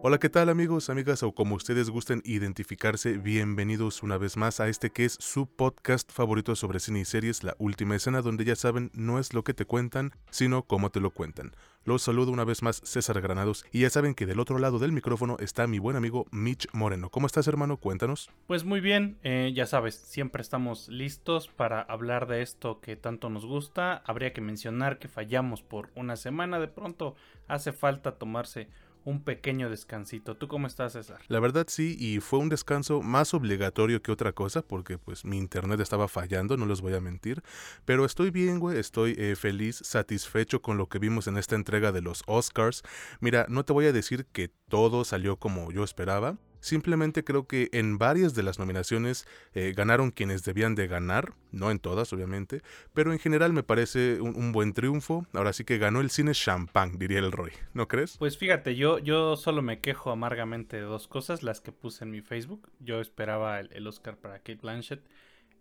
Hola, ¿qué tal amigos, amigas o como ustedes gusten identificarse? Bienvenidos una vez más a este que es su podcast favorito sobre cine y series, La Última Escena, donde ya saben, no es lo que te cuentan, sino cómo te lo cuentan. Los saludo una vez más César Granados y ya saben que del otro lado del micrófono está mi buen amigo Mitch Moreno. ¿Cómo estás hermano? Cuéntanos. Pues muy bien, eh, ya sabes, siempre estamos listos para hablar de esto que tanto nos gusta. Habría que mencionar que fallamos por una semana, de pronto hace falta tomarse un pequeño descansito. ¿Tú cómo estás, César? La verdad sí, y fue un descanso más obligatorio que otra cosa, porque pues mi internet estaba fallando, no les voy a mentir. Pero estoy bien, güey, estoy eh, feliz, satisfecho con lo que vimos en esta entrega de los Oscars. Mira, no te voy a decir que todo salió como yo esperaba, Simplemente creo que en varias de las nominaciones eh, ganaron quienes debían de ganar, no en todas obviamente, pero en general me parece un, buen triunfo. Ahora sí que ganó el cine champán, diría el Roy, ¿no crees? Pues fíjate, yo, yo solo me quejo amargamente de dos cosas, las que puse en mi Facebook. Yo esperaba el, el Oscar para Kate Blanchett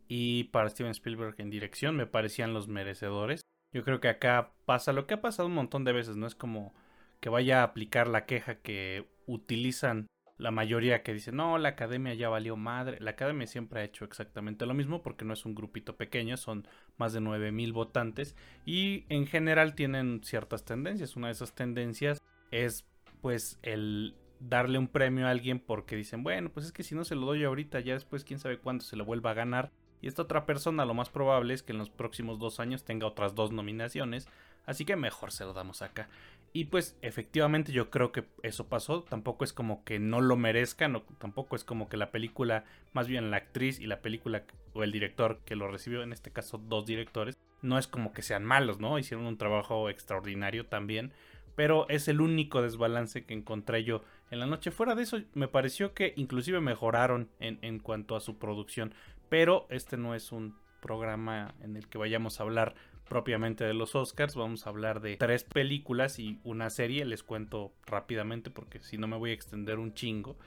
y para Steven Spielberg en dirección, me parecían los merecedores. Yo creo que acá pasa lo que ha pasado un montón de veces, no es como que vaya a aplicar la queja que utilizan la mayoría que dice, no, la academia ya valió madre. La academia siempre ha hecho exactamente lo mismo porque no es un grupito pequeño, son más de 9000 votantes y en general tienen ciertas tendencias. Una de esas tendencias es pues el darle un premio a alguien porque dicen, bueno, pues es que si no se lo doy ahorita, ya después quién sabe cuándo se lo vuelva a ganar. Y esta otra persona lo más probable es que en los próximos dos años tenga otras dos nominaciones, así que mejor se lo damos acá. Y pues efectivamente yo creo que eso pasó. Tampoco es como que no lo merezcan, tampoco es como que la película, más bien la actriz y la película o el director que lo recibió, en este caso dos directores, no es como que sean malos, ¿no? Hicieron un trabajo extraordinario también. Pero es el único desbalance que encontré yo en la noche. Fuera de eso, me pareció que inclusive mejoraron en, en cuanto a su producción. Pero este no es un programa en el que vayamos a hablar propiamente de los Oscars. Vamos a hablar de tres películas y una serie. Les cuento rápidamente porque si no me voy a extender un chingo.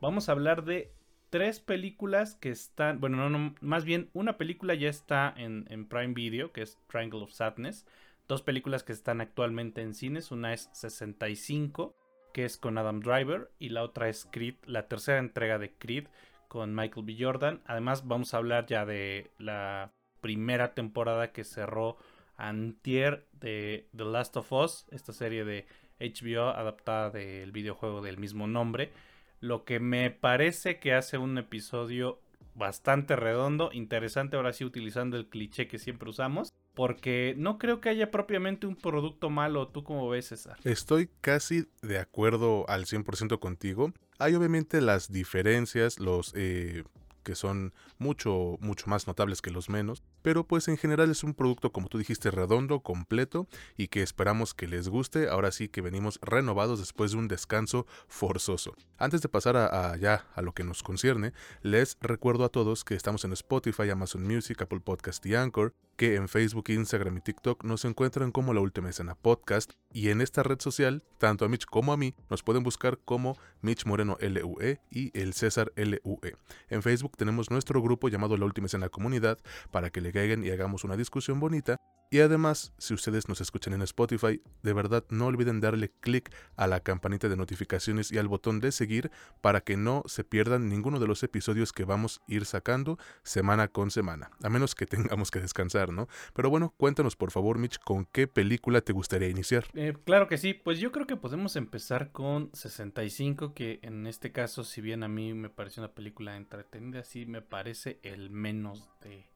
Vamos a hablar de tres películas que están, bueno, no, más bien una película ya está en, en, Prime Video, que es Triangle of Sadness. Dos películas que están actualmente en cines. Una es 65, que es con Adam Driver, y la otra es Creed, la tercera entrega de Creed con Michael B. Jordan. Además, vamos a hablar ya de la primera temporada que cerró Antier de The Last of Us, esta serie de HBO adaptada del videojuego del mismo nombre. Lo que me parece que hace un episodio bastante redondo, interesante ahora sí utilizando el cliché que siempre usamos, porque no creo que haya propiamente un producto malo. ¿Tú cómo ves, César? Estoy casi de acuerdo al 100% contigo. Hay obviamente las diferencias, los eh, que son mucho, mucho más notables que los menos, pero pues en general es un producto, como tú dijiste, redondo, completo y que esperamos que les guste. Ahora sí que venimos renovados después de un descanso forzoso. Antes de pasar a, ya a lo que nos concierne, les recuerdo a todos que estamos en Spotify, Amazon Music, Apple Podcast y Anchor, que en Facebook, Instagram y TikTok nos encuentran como La Última Escena Podcast y en esta red social, tanto a Mitch como a mí, nos pueden buscar como Mitch Moreno LUE y el César LUE. En Facebook tenemos nuestro grupo llamado La Última Escena Comunidad para que le caigan y hagamos una discusión bonita y además, si ustedes nos escuchan en Spotify, de verdad no olviden darle clic a la campanita de notificaciones y al botón de seguir para que no se pierdan ninguno de los episodios que vamos a ir sacando semana con semana, a menos que tengamos que descansar, ¿no? Pero bueno, cuéntanos por favor, Mitch, ¿con qué película te gustaría iniciar? Eh, claro que sí, pues yo creo que podemos empezar con 65, que en este caso, si bien a mí me parece una película entretenida, sí me parece el menos de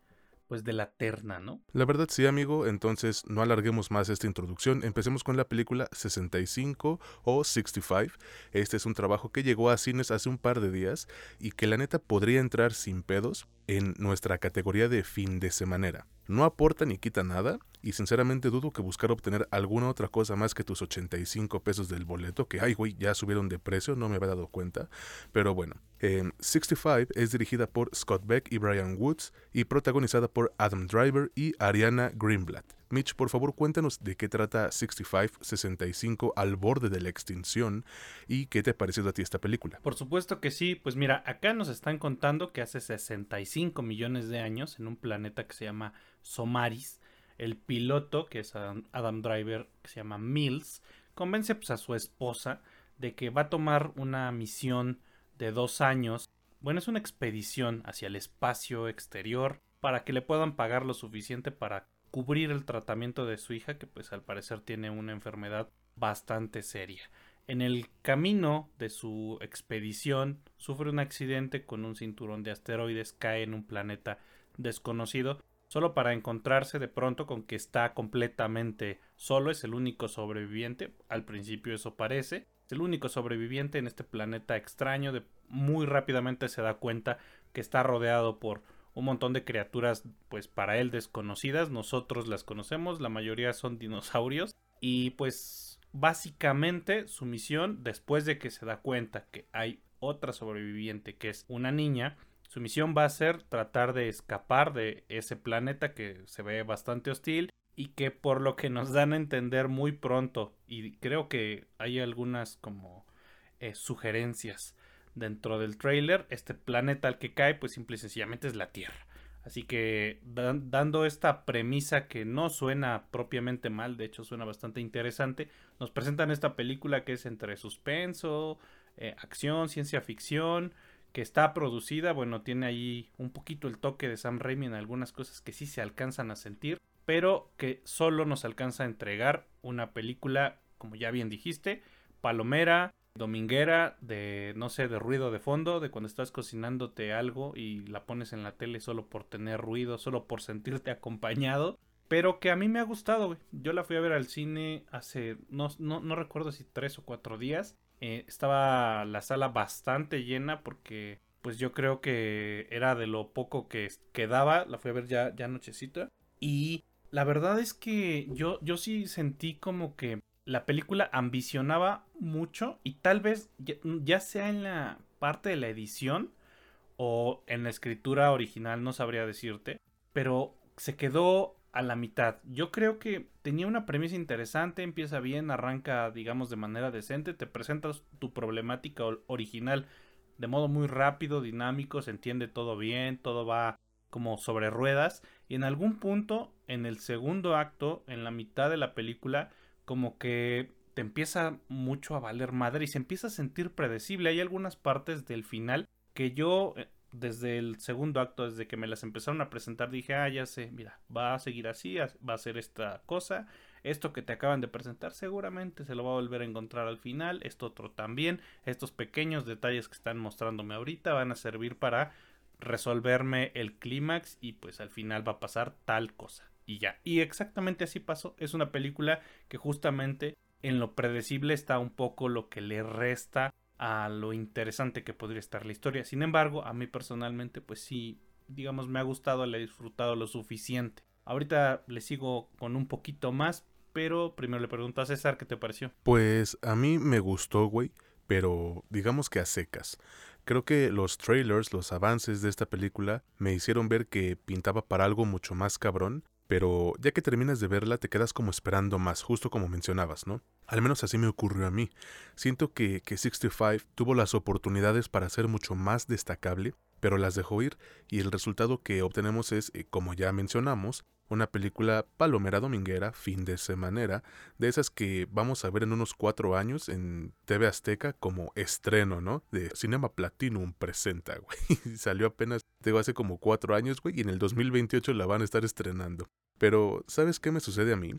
pues de la terna, ¿no? La verdad sí, amigo, entonces no alarguemos más esta introducción, empecemos con la película 65 o 65. Este es un trabajo que llegó a cines hace un par de días y que la neta podría entrar sin pedos en nuestra categoría de fin de semana. No aporta ni quita nada, y sinceramente dudo que buscar obtener alguna otra cosa más que tus 85 pesos del boleto, que ay güey, ya subieron de precio, no me había dado cuenta. Pero bueno, 65 es dirigida por Scott Beck y Brian Woods y protagonizada por Adam Driver y Ariana Greenblatt. Mitch, por favor cuéntanos de qué trata 6565 al borde de la extinción y qué te ha parecido a ti esta película. Por supuesto que sí, pues mira, acá nos están contando que hace 65 millones de años en un planeta que se llama Somaris, el piloto, que es Adam Driver, que se llama Mills, convence pues, a su esposa de que va a tomar una misión de dos años. Bueno, es una expedición hacia el espacio exterior para que le puedan pagar lo suficiente para cubrir el tratamiento de su hija, que pues al parecer tiene una enfermedad bastante seria. En el camino de su expedición sufre un accidente con un cinturón de asteroides, cae en un planeta desconocido, solo para encontrarse de pronto con que está completamente solo, es el único sobreviviente, al principio eso parece, es el único sobreviviente en este planeta extraño, de muy rápidamente se da cuenta que está rodeado por un montón de criaturas pues para él desconocidas, nosotros las conocemos, la mayoría son dinosaurios. Y pues básicamente su misión después de que se da cuenta que hay otra sobreviviente que es una niña, su misión va a ser tratar de escapar de ese planeta que se ve bastante hostil y que por lo que nos dan a entender muy pronto y creo que hay algunas como eh, sugerencias dentro del trailer, este planeta al que cae, pues simple y sencillamente es la Tierra. Así que dando esta premisa que no suena propiamente mal, de hecho suena bastante interesante, nos presentan esta película que es entre suspenso, eh, acción, ciencia ficción, que está producida, bueno, tiene ahí un poquito el toque de Sam Raimi en algunas cosas que sí se alcanzan a sentir, pero que solo nos alcanza a entregar una película, como ya bien dijiste, palomera, dominguera de, no sé, de ruido de fondo, de cuando estás cocinándote algo y la pones en la tele solo por tener ruido, solo por sentirte acompañado. Pero que a mí me ha gustado. Yo la fui a ver al cine hace, no, no, recuerdo si tres o cuatro días. Eh, estaba la sala bastante llena porque pues yo creo que era de lo poco que quedaba. La fui a ver ya, ya nochecita. Y la verdad es que yo, yo sí sentí como que la película ambicionaba mucho y tal vez ya, sea en la parte de la edición o en la escritura original, no sabría decirte, pero se quedó a la mitad. Yo creo que tenía una premisa interesante, empieza bien, arranca, digamos, de manera decente, te presentas tu problemática original de modo muy rápido, dinámico, se entiende todo bien, todo va como sobre ruedas y en algún punto, en el segundo acto, en la mitad de la película, como que te empieza mucho a valer madre y se empieza a sentir predecible. Hay algunas partes del final que yo eh, desde el segundo acto, desde que me las empezaron a presentar, dije, ah, ya sé, mira, va a seguir así, va a ser esta cosa, esto que te acaban de presentar seguramente se lo va a volver a encontrar al final, esto otro también, estos pequeños detalles que están mostrándome ahorita van a servir para resolverme el clímax y pues al final va a pasar tal cosa y ya. Y exactamente así pasó. Es una película que justamente en lo predecible está un poco lo que le resta a lo interesante que podría estar la historia. Sin embargo, a mí personalmente, pues sí, digamos, me ha gustado, le he disfrutado lo suficiente. Ahorita le sigo con un poquito más, pero primero le pregunto a César qué te pareció. Pues a mí me gustó, güey, pero digamos que a secas. Creo que los trailers, los avances de esta película me hicieron ver que pintaba para algo mucho más cabrón pero ya que terminas de verla te quedas como esperando más, justo como mencionabas, ¿no? Al menos así me ocurrió a mí. Siento que, que 65 tuvo las oportunidades para ser mucho más destacable, pero las dejó ir y el resultado que obtenemos es, eh, como ya mencionamos, una película palomera dominguera, fin de semanera, de esas que vamos a ver en unos cuatro años en TV Azteca como estreno, ¿no? De Cinema Platinum presenta, güey. Salió apenas, digo, hace como cuatro años, güey, y en el 2028 la van a estar estrenando. Pero, ¿sabes qué me sucede a mí?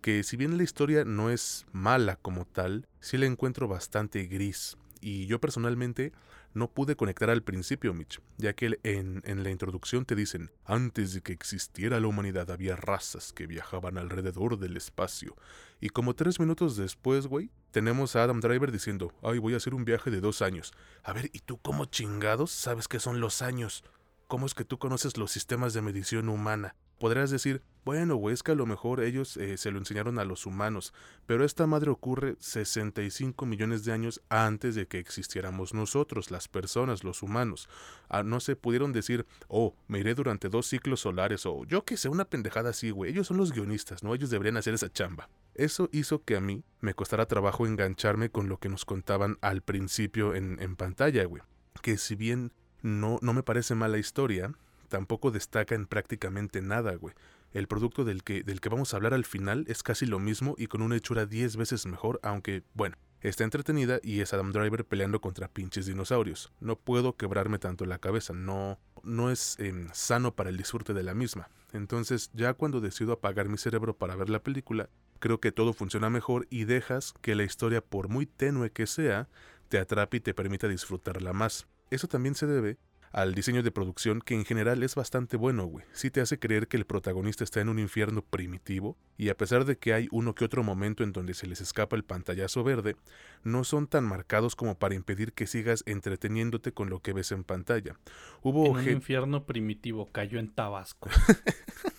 Que si bien la historia no es mala como tal, sí la encuentro bastante gris. Y yo personalmente no pude conectar al principio, Mitch, ya que en, en, la introducción te dicen, antes de que existiera la humanidad había razas que viajaban alrededor del espacio. Y como tres minutos después, güey, tenemos a Adam Driver diciendo, ay, voy a hacer un viaje de dos años. A ver, ¿y tú cómo chingados sabes qué son los años? ¿Cómo es que tú conoces los sistemas de medición humana? Podrás decir, bueno, güey, es que a lo mejor ellos eh, se lo enseñaron a los humanos, pero esta madre ocurre 65 millones de años antes de que existiéramos nosotros, las personas, los humanos. Ah, no se pudieron decir, oh, me iré durante dos ciclos solares, o yo que sé, una pendejada así, güey. Ellos son los guionistas, ¿no? Ellos deberían hacer esa chamba. Eso hizo que a mí me costara trabajo engancharme con lo que nos contaban al principio en, en pantalla, güey. Que si bien no, no me parece mala historia, tampoco destaca en prácticamente nada, güey el producto del que, del que vamos a hablar al final es casi lo mismo y con una hechura 10 veces mejor, aunque, bueno, está entretenida y es Adam Driver peleando contra pinches dinosaurios. No puedo quebrarme tanto la cabeza, no, no es em, sano para el disfrute de la misma. Entonces, ya cuando decido apagar mi cerebro para ver la película, creo que todo funciona mejor y dejas que la historia, por muy tenue que sea, te atrape y te permita disfrutarla más. Eso también se debe al diseño de producción que en general es bastante bueno, güey. Sí te hace creer que el protagonista está en un infierno primitivo y a pesar de que hay uno que otro momento en donde se les escapa el pantallazo verde, no son tan marcados como para impedir que sigas entreteniéndote con lo que ves en pantalla. Hubo en un infierno primitivo cayó en Tabasco.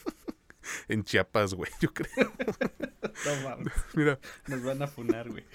en Chiapas, güey, yo creo. No mames. Mira. Nos van a funar, güey.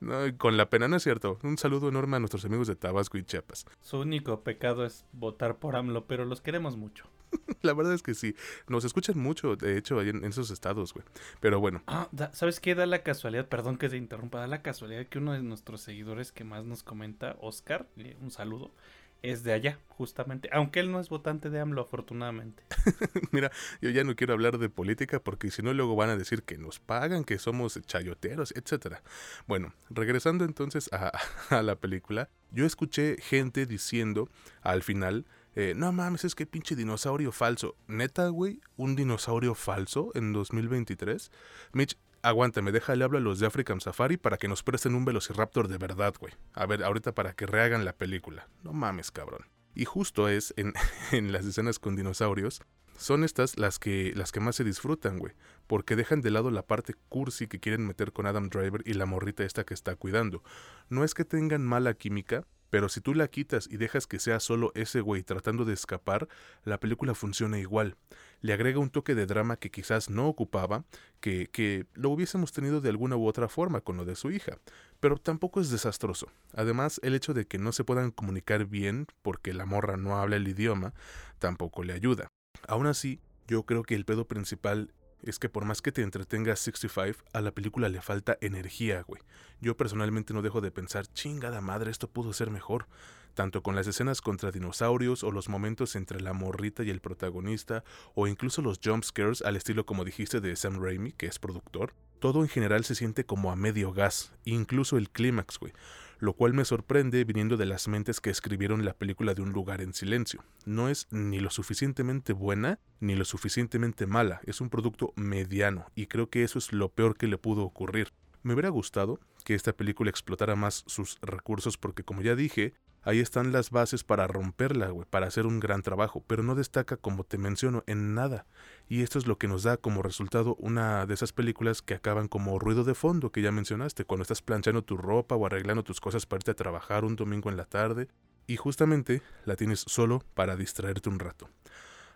No, con la pena no es cierto. Un saludo enorme a nuestros amigos de Tabasco y Chiapas. Su único pecado es votar por AMLO, pero los queremos mucho. La verdad es que sí. Nos escuchan mucho, de hecho, en, esos estados, güey. Pero bueno. Ah, ¿sabes qué? Da la casualidad, perdón que se interrumpa, da la casualidad que uno de nuestros seguidores que más nos comenta, Oscar, un saludo, es de allá, justamente. Aunque él no es votante de AMLO, afortunadamente. Mira, yo ya no quiero hablar de política porque si no luego van a decir que nos pagan, que somos chayoteros, etcétera. Bueno, regresando entonces a, a, la película, yo escuché gente diciendo al final, eh, no mames, es que pinche dinosaurio falso. Neta, güey, un dinosaurio falso en 2023. Mitch, Aguántame, déjale hablar a los de African Safari para que nos presten un Velociraptor de verdad, güey. A ver, ahorita para que rehagan la película. No mames, cabrón. Y justo es en, en las escenas con dinosaurios, son estas las que, las que más se disfrutan, güey. Porque dejan de lado la parte cursi que quieren meter con Adam Driver y la morrita esta que está cuidando. No es que tengan mala química, pero si tú la quitas y dejas que sea solo ese güey tratando de escapar, la película funciona igual. Le agrega un toque de drama que quizás no ocupaba, que, que lo hubiésemos tenido de alguna u otra forma con lo de su hija. Pero tampoco es desastroso. Además, el hecho de que no se puedan comunicar bien porque la morra no habla el idioma, tampoco le ayuda. Aún así, yo creo que el pedo principal es que por más que te entretenga 65, a la película le falta energía, güey. Yo personalmente no dejo de pensar, chingada madre, esto pudo ser mejor. Tanto con las escenas contra dinosaurios o los momentos entre la morrita y el protagonista, o incluso los jump scares al estilo como dijiste de Sam Raimi, que es productor. Todo en general se siente como a medio gas, incluso el clímax, güey lo cual me sorprende viniendo de las mentes que escribieron la película de un lugar en silencio. No es ni lo suficientemente buena ni lo suficientemente mala, es un producto mediano y creo que eso es lo peor que le pudo ocurrir. Me hubiera gustado que esta película explotara más sus recursos porque como ya dije, Ahí están las bases para romperla, güey, para hacer un gran trabajo, pero no destaca, como te menciono, en nada. Y esto es lo que nos da como resultado una de esas películas que acaban como ruido de fondo que ya mencionaste, cuando estás planchando tu ropa o arreglando tus cosas para irte a trabajar un domingo en la tarde, y justamente la tienes solo para distraerte un rato.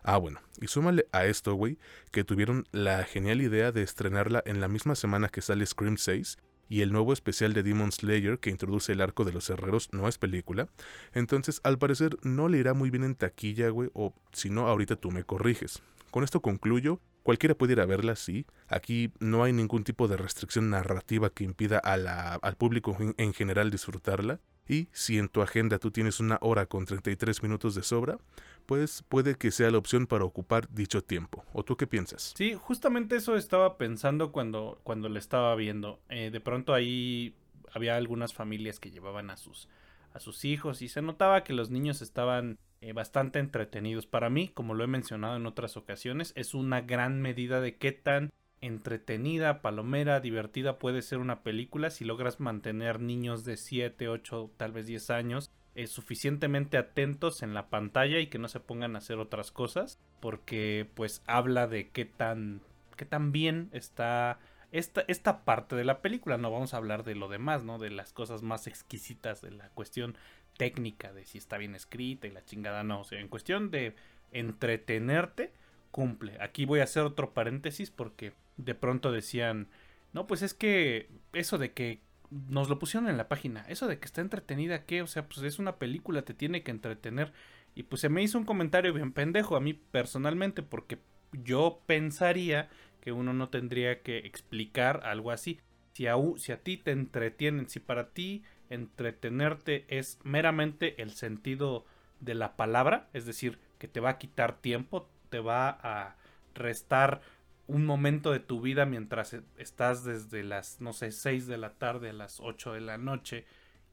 Ah, bueno, y súmale a esto, güey, que tuvieron la genial idea de estrenarla en la misma semana que sale Scream 6 y el nuevo especial de Demon Slayer que introduce el arco de los herreros no es película. Entonces, al parecer, no le irá muy bien en taquilla, güey, o si no, ahorita tú me corriges. Con esto concluyo. Cualquiera puede ir a verla, sí. Aquí no hay ningún tipo de restricción narrativa que impida al público en general disfrutarla. Y si en tu agenda tú tienes una hora con 33 minutos de sobra, pues puede que sea la opción para ocupar dicho tiempo. ¿O tú qué piensas? Sí, justamente eso estaba pensando cuando, cuando le estaba viendo. Eh, de pronto ahí había algunas familias que llevaban a sus, a sus hijos y se notaba que los niños estaban eh, bastante entretenidos. Para mí, como lo he mencionado en otras ocasiones, es una gran medida de qué tan entretenida, palomera, divertida puede ser una película. Si logras mantener niños de 7, 8, tal vez 10 años eh, suficientemente atentos en la pantalla y que no se pongan a hacer otras cosas porque pues habla de qué tan qué tan bien está esta, esta parte de la película. No vamos a hablar de lo demás no de las cosas más exquisitas de la cuestión técnica de si está bien escrita y la chingada no. O sea en cuestión de entretenerte cumple. Aquí voy a hacer otro paréntesis porque de pronto decían, no, pues es que eso de que nos lo pusieron en la página, eso de que está entretenida, ¿qué? O sea, pues es una película, te tiene que entretener. Y pues se me hizo un comentario bien pendejo a mí personalmente porque yo pensaría que uno no tendría que explicar algo así. Si a, si a ti te entretienen, si para ti entretenerte es meramente el sentido de la palabra, es decir, que te va a quitar tiempo, te va a restar un momento de tu vida mientras e, estás desde las, no sé, 6 de la tarde a las 8 de la noche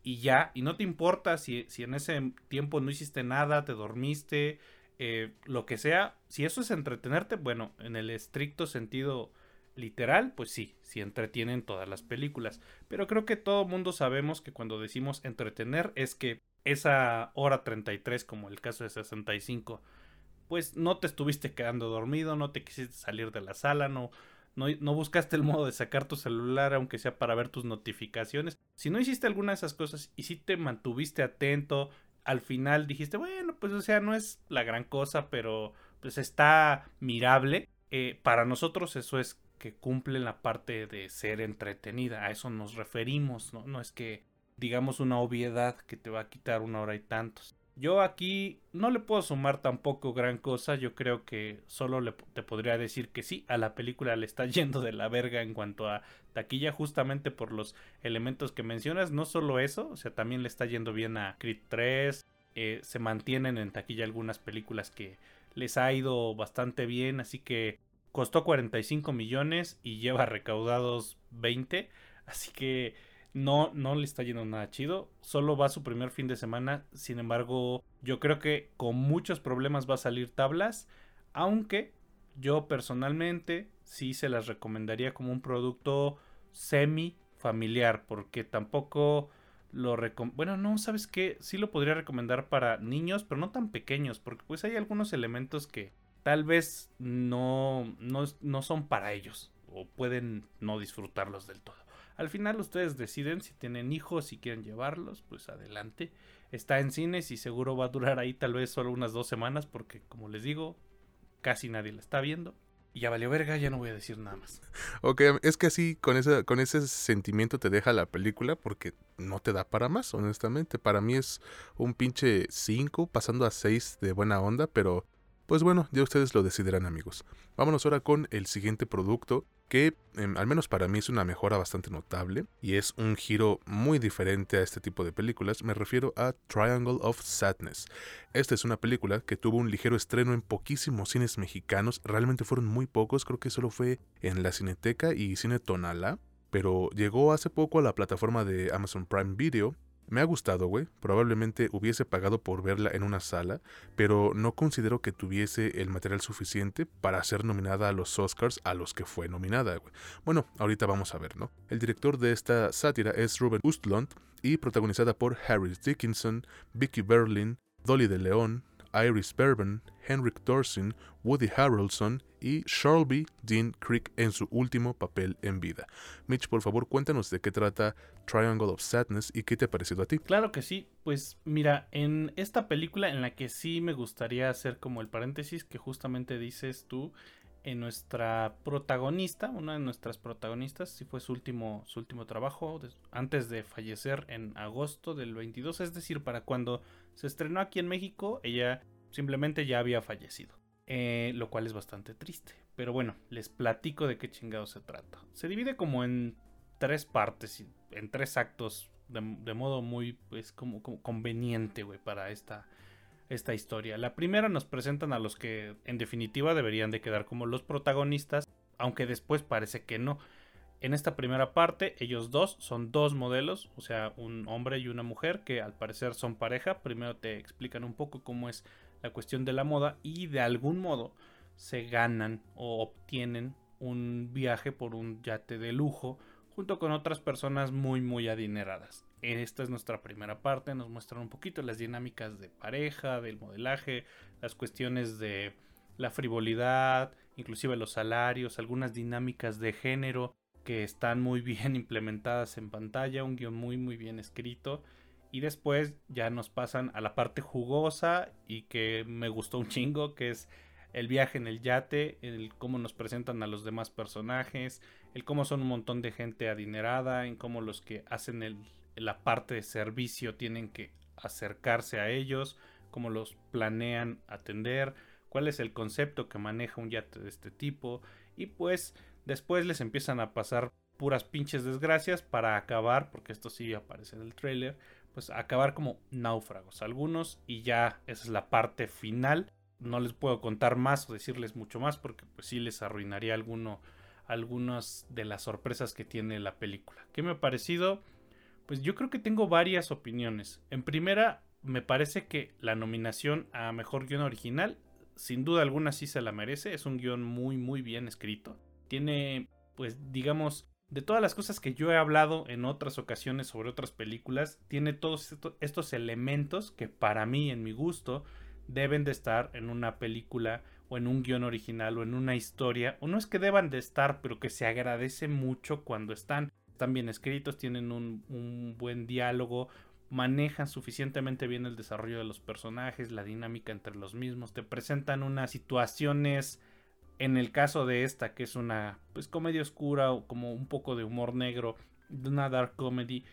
y ya, y no te importa si, si en ese tiempo no hiciste nada, te dormiste, eh, lo que sea, si eso es entretenerte, bueno, en el estricto sentido literal, pues sí, sí entretienen todas las películas. Pero creo que todo mundo sabemos que cuando decimos entretener es que esa hora 33, como el caso de 65, pues no te estuviste quedando dormido, no te quisiste salir de la sala, no, no, no, buscaste el modo de sacar tu celular, aunque sea para ver tus notificaciones. Si no hiciste alguna de esas cosas y si te mantuviste atento, al final dijiste, bueno, pues o sea, no es la gran cosa, pero pues está mirable. Eh, para nosotros eso es que cumple la parte de ser entretenida. A eso nos referimos, ¿no? No es que digamos una obviedad que te va a quitar una hora y tantos. Yo aquí no le puedo sumar tampoco gran cosa, yo creo que solo le, te podría decir que sí, a la película le está yendo de la verga en cuanto a taquilla justamente por los elementos que mencionas, no solo eso, o sea, también le está yendo bien a Creed 3, eh, se mantienen en taquilla algunas películas que les ha ido bastante bien, así que Costó 45 millones y lleva recaudados 20. Así que no, no le está yendo nada chido. Solo va su primer fin de semana. Sin embargo, yo creo que con muchos problemas va a salir tablas. Aunque yo personalmente sí se las recomendaría como un producto semi familiar. Porque tampoco lo bueno no sabes qué sí lo podría recomendar para niños pero no tan pequeños porque pues hay algunos elementos que tal vez no, no, son para ellos o pueden no disfrutarlos del todo. Al final ustedes deciden si tienen hijos, si quieren llevarlos, pues adelante. Está en cines y seguro va a durar ahí tal vez solo unas dos semanas porque como les digo, casi nadie la está viendo. Y ya valió verga, ya no voy a decir nada más. Ok, es que así, con ese, con ese sentimiento te deja la película porque no te da para más, honestamente. Para mí es un pinche 5 pasando a 6 de buena onda, pero pues bueno, ya ustedes lo decidirán amigos. Vámonos ahora con el siguiente producto que em, al menos para mí es una mejora bastante notable y es un giro muy diferente a este tipo de películas. Me refiero a Triangle of Sadness. Esta es una película que tuvo un ligero estreno en poquísimos cines mexicanos, realmente fueron muy pocos, creo que solo fue en la Cineteca y Cine Tonala, pero llegó hace poco a la plataforma de Amazon Prime Video me ha gustado, güey. Probablemente hubiese pagado por verla en una sala, pero no considero que tuviese el material suficiente para ser nominada a los Oscars a los que fue nominada, güey. Bueno, ahorita vamos a ver, ¿no? El director de esta sátira es Ruben Ustlund y protagonizada por Harry Dickinson, Vicky Berlin, Dolly de León, Iris Berben, Henrik Dorsin, Woody Harrelson y Shelby Dean Creek en su último papel en vida. Mitch, por favor, cuéntanos de qué trata Triangle of Sadness y qué te ha parecido a ti. Claro que sí, pues mira, en esta película en la que sí me gustaría hacer como el paréntesis que justamente dices tú, en nuestra protagonista, una de nuestras protagonistas, si fue su último, su último trabajo, antes de fallecer en agosto del 22, es decir, para cuando se estrenó aquí en México, ella simplemente ya había fallecido. Eh, lo cual es bastante triste. Pero bueno, les platico de qué chingado se trata. Se divide como en tres partes, en tres actos, de, modo muy, pues, como, conveniente, güey, para esta, esta historia. La primera nos presentan a los que en definitiva deberían de quedar como los protagonistas, aunque después parece que no. En esta primera parte, ellos dos son dos modelos, o sea, un hombre y una mujer que al parecer son pareja. Primero te explican un poco cómo es la cuestión de la moda y de algún modo se ganan o obtienen un viaje por un yate de lujo junto con otras personas muy muy adineradas. Esta es nuestra primera parte, nos muestran un poquito las dinámicas de pareja, del modelaje, las cuestiones de la frivolidad, inclusive los salarios, algunas dinámicas de género que están muy bien implementadas en pantalla, un guion muy muy bien escrito. Y después ya nos pasan a la parte jugosa y que me gustó un chingo, que es el viaje en el yate, el cómo nos presentan a los demás personajes, el cómo son un montón de gente adinerada, en cómo los que hacen el, la parte de servicio tienen que acercarse a ellos, cómo los planean atender, cuál es el concepto que maneja un yate de este tipo y pues después les empiezan a pasar puras pinches desgracias para acabar, porque esto sí aparece en el trailer, pues acabar como náufragos algunos y ya esa es la parte final. No les puedo contar más o decirles mucho más porque pues sí les arruinaría alguno algunas de las sorpresas que tiene la película. ¿Qué me ha parecido? Pues yo creo que tengo varias opiniones. En primera, me parece que la nominación a mejor guion original, sin duda alguna sí se la merece. Es un guion muy, muy bien escrito. Tiene, pues, digamos, de todas las cosas que yo he hablado en otras ocasiones sobre otras películas, tiene todos estos elementos que para mí, en mi gusto, deben de estar en una película o en un guion original o en una historia, o no es que deban de estar, pero que se agradece mucho cuando están. Están bien escritos, tienen un, un buen diálogo, manejan suficientemente bien el desarrollo de los personajes, la dinámica entre los mismos, te presentan unas situaciones, en el caso de esta, que es una pues comedia oscura o como un poco de humor negro, de una dark comedy,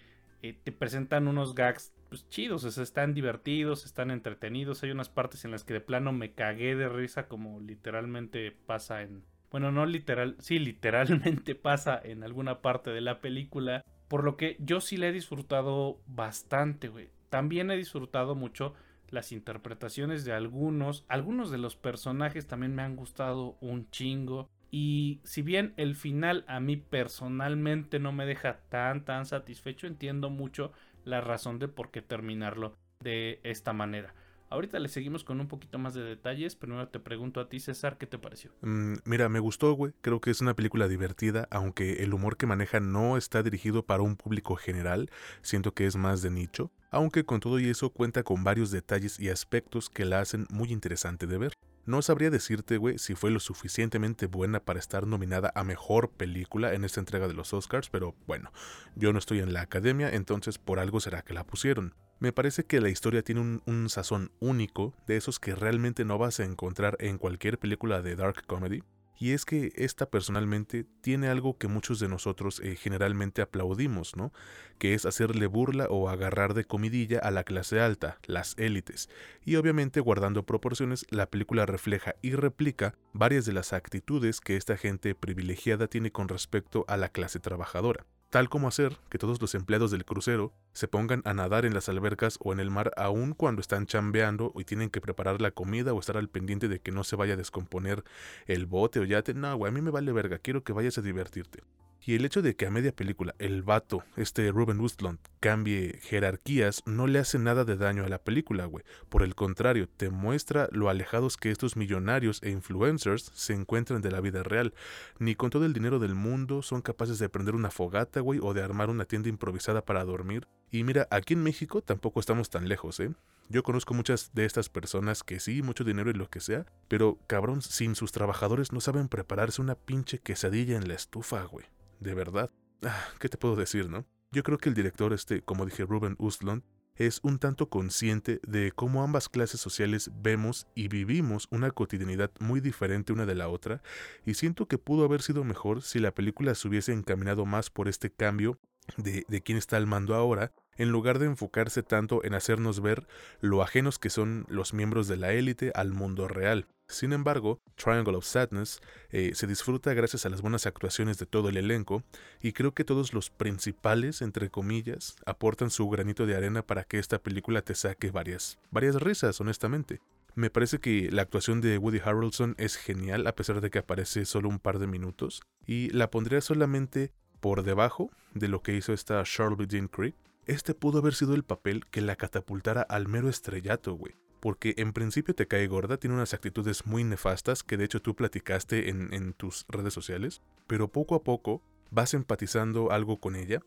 eh, te presentan unos gags pues chidos, están divertidos, están entretenidos, hay unas partes en las que de plano me cagué de risa como literalmente pasa en... Bueno, no literal, sí, literalmente pasa en alguna parte de la película por lo que yo sí le he disfrutado bastante, güey. También he disfrutado mucho las interpretaciones de algunos. Algunos de los personajes también me han gustado un chingo. Y si bien el final a mí personalmente no me deja tan tan satisfecho, entiendo mucho la razón de por qué terminarlo de esta manera. Ahorita le seguimos con un poquito más de detalles. Primero te pregunto a ti, César, ¿qué te pareció? Mm, mira, me gustó, güey. Creo que es una película divertida, aunque el humor que maneja no está dirigido para un público general. Siento que es más de nicho. Aunque con todo y eso cuenta con varios detalles y aspectos que la hacen muy interesante de ver. No sabría decirte, güey, si fue lo suficientemente buena para estar nominada a mejor película en esta entrega de los Oscars, pero bueno, yo no estoy en la academia, entonces por algo será que la pusieron. Me parece que la historia tiene un, sazón único, de esos que realmente no vas a encontrar en cualquier película de dark comedy. Y es que esta personalmente tiene algo que muchos de nosotros eh, generalmente aplaudimos, ¿no? Que es hacerle burla o agarrar de comidilla a la clase alta, las élites. Y obviamente guardando proporciones, la película refleja y replica varias de las actitudes que esta gente privilegiada tiene con respecto a la clase trabajadora tal como hacer que todos los empleados del crucero se pongan a nadar en las albercas o en el mar aun cuando están chambeando y tienen que preparar la comida o estar al pendiente de que no se vaya a descomponer el bote o yate. No, güey, a mí me vale verga, quiero que vayas a divertirte. Y el hecho de que a media película el vato, este Ruben Wustlund, cambie jerarquías no le hace nada de daño a la película, güey. Por el contrario, te muestra lo alejados que estos millonarios e influencers se encuentran de la vida real. Ni con todo el dinero del mundo son capaces de prender una fogata, güey, o de armar una tienda improvisada para dormir. Y mira, aquí en México tampoco estamos tan lejos, ¿eh? Yo conozco muchas de estas personas que sí, mucho dinero y lo que sea, pero cabrón, sin sus trabajadores no saben prepararse una pinche quesadilla en la estufa, güey de verdad. Ah, ¿Qué te puedo decir, no? Yo creo que el director, este, como dije, Ruben Ustlund, es un tanto consciente de cómo ambas clases sociales vemos y vivimos una cotidianidad muy diferente una de la otra, y siento que pudo haber sido mejor si la película se hubiese encaminado más por este cambio de, de quién está al mando ahora, en lugar de enfocarse tanto en hacernos ver lo ajenos que son los miembros de la élite al mundo real. Sin embargo, Triangle of Sadness eh, se disfruta gracias a las buenas actuaciones de todo el elenco y creo que todos los principales, entre comillas, aportan su granito de arena para que esta película te saque varias, varias risas, honestamente. Me parece que la actuación de Woody Harrelson es genial a pesar de que aparece solo un par de minutos y la pondría solamente por debajo de lo que hizo esta Charlotte Dean Creek. Este pudo haber sido el papel que la catapultara al mero estrellato, güey porque en principio te cae gorda, tiene unas actitudes muy nefastas que de hecho tú platicaste en, tus redes sociales, pero poco a poco vas empatizando algo con ella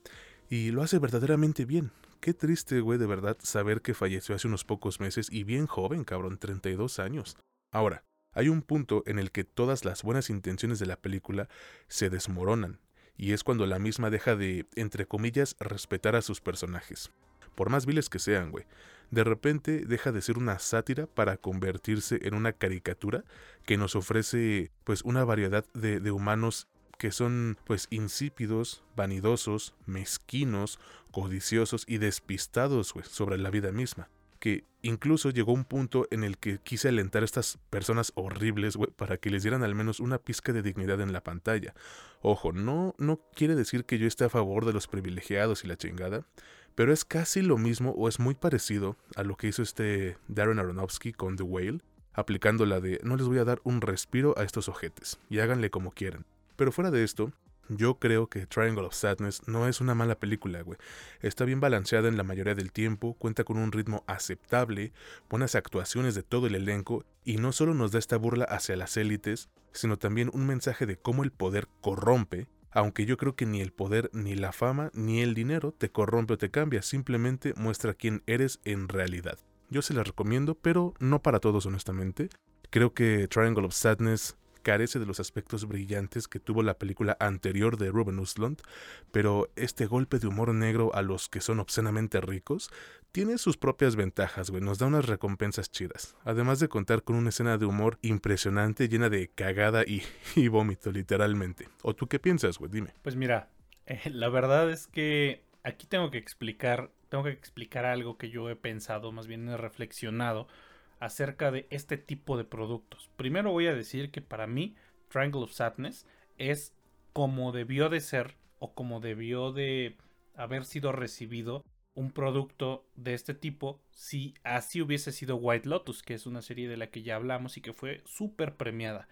y lo hace verdaderamente bien. Qué triste, güey, de verdad, saber que falleció hace unos pocos meses y bien joven, cabrón, 32 años. Ahora, hay un punto en el que todas las buenas intenciones de la película se desmoronan. Y es cuando la misma deja de, entre comillas, respetar a sus personajes. Por más viles que sean, güey. De repente deja de ser una sátira para convertirse en una caricatura que nos ofrece pues una variedad de, humanos que son pues insípidos, vanidosos, mezquinos, codiciosos y despistados güey, sobre la vida misma que incluso llegó un punto en el que quise alentar a estas personas horribles, para que les dieran al menos una pizca de dignidad en la pantalla. Ojo, no, no quiere decir que yo esté a favor de los privilegiados y la chingada, pero es casi lo mismo o es muy parecido a lo que hizo este Darren Aronofsky con The Whale, aplicando la de no les voy a dar un respiro a estos ojetes, y háganle como quieran. Pero fuera de esto, yo creo que Triangle of Sadness no es una mala película, güey. Está bien balanceada en la mayoría del tiempo, cuenta con un ritmo aceptable, buenas actuaciones de todo el elenco y no solo nos da esta burla hacia las élites, sino también un mensaje de cómo el poder corrompe, aunque yo creo que ni el poder, ni la fama, ni el dinero te corrompe o te cambia, simplemente muestra quién eres en realidad. Yo se la recomiendo, pero no para todos honestamente. Creo que Triangle of Sadness carece de los aspectos brillantes que tuvo la película anterior de Ruben Östlund, pero este golpe de humor negro a los que son obscenamente ricos tiene sus propias ventajas, güey, nos da unas recompensas chidas, además de contar con una escena de humor impresionante llena de cagada y, vómito, literalmente. ¿O tú qué piensas, güey? Dime. Pues mira, eh, la verdad es que aquí tengo que explicar, tengo que explicar algo que yo he pensado, más bien he reflexionado acerca de este tipo de productos. Primero voy a decir que para mí Triangle of Sadness es como debió de ser o como debió de haber sido recibido un producto de este tipo si así hubiese sido White Lotus, que es una serie de la que ya hablamos y que fue súper premiada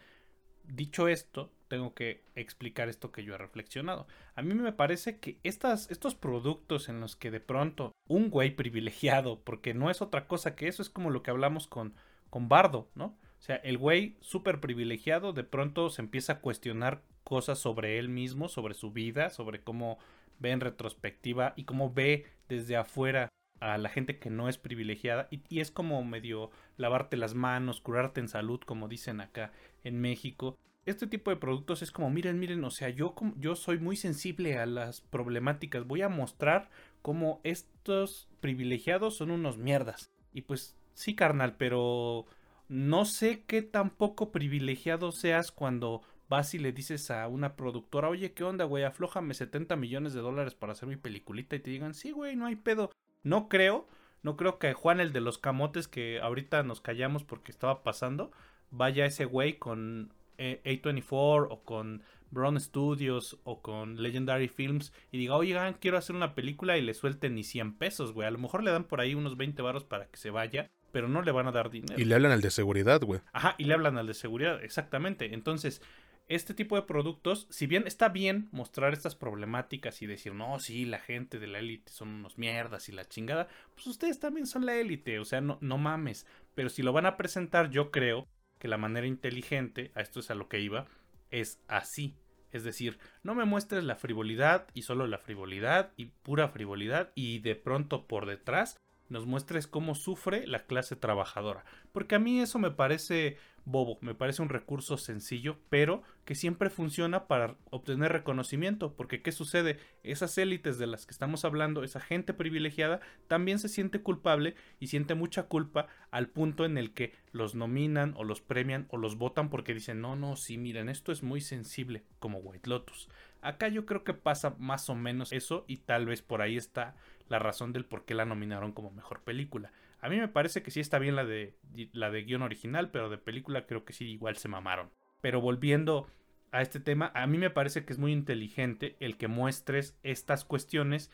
dicho esto, tengo que explicar esto que yo he reflexionado. A mí me parece que estas, estos productos en los que de pronto un güey privilegiado, porque no es otra cosa que eso, es como lo que hablamos con, con Bardo, ¿no? O sea, el güey súper privilegiado de pronto se empieza a cuestionar cosas sobre él mismo, sobre su vida, sobre cómo ve en retrospectiva y cómo ve desde afuera a la gente que no es privilegiada y, es como medio lavarte las manos, curarte en salud, como dicen acá en México. Este tipo de productos es como, miren, miren, o sea, yo, yo soy muy sensible a las problemáticas, voy a mostrar cómo estos privilegiados son unos mierdas. Y pues sí, carnal, pero no sé qué tampoco privilegiado seas cuando vas y le dices a una productora, oye, ¿qué onda, güey? Aflójame 70 millones de dólares para hacer mi peliculita y te digan, sí, güey, no hay pedo. No creo, no creo que Juan el de los camotes que ahorita nos callamos porque estaba pasando, vaya ese güey con eh, A24 o con Brown Studios o con Legendary Films y diga, oigan, quiero hacer una película y le suelten ni 100 pesos, güey. A lo mejor le dan por ahí unos 20 baros para que se vaya, pero no le van a dar dinero. Y le hablan al de seguridad, güey. Ajá, y le hablan al de seguridad, exactamente. Entonces, este tipo de productos, si bien está bien mostrar estas problemáticas y decir, no, sí, la gente de la élite son unos mierdas y la chingada, pues ustedes también son la élite, o sea, no, no mames. Pero si lo van a presentar, yo creo que la manera inteligente, a esto es a lo que iba, es así. Es decir, no me muestres la frivolidad y solo la frivolidad y pura frivolidad y de pronto por detrás nos muestres cómo sufre la clase trabajadora. Porque a mí eso me parece bobo, me parece un recurso sencillo, pero que siempre funciona para obtener reconocimiento, porque ¿qué sucede? Esas élites de las que estamos hablando, esa gente privilegiada, también se siente culpable y siente mucha culpa al punto en el que los nominan o los premian o los votan porque dicen, no, no, sí, miren, esto es muy sensible, como White Lotus. Acá yo creo que pasa más o menos eso y tal vez por ahí está la razón del por qué la nominaron como mejor película. A mí me parece que sí está bien la de, la de guion original, pero de película creo que sí igual se mamaron. Pero volviendo a este tema, a mí me parece que es muy inteligente el que muestres estas cuestiones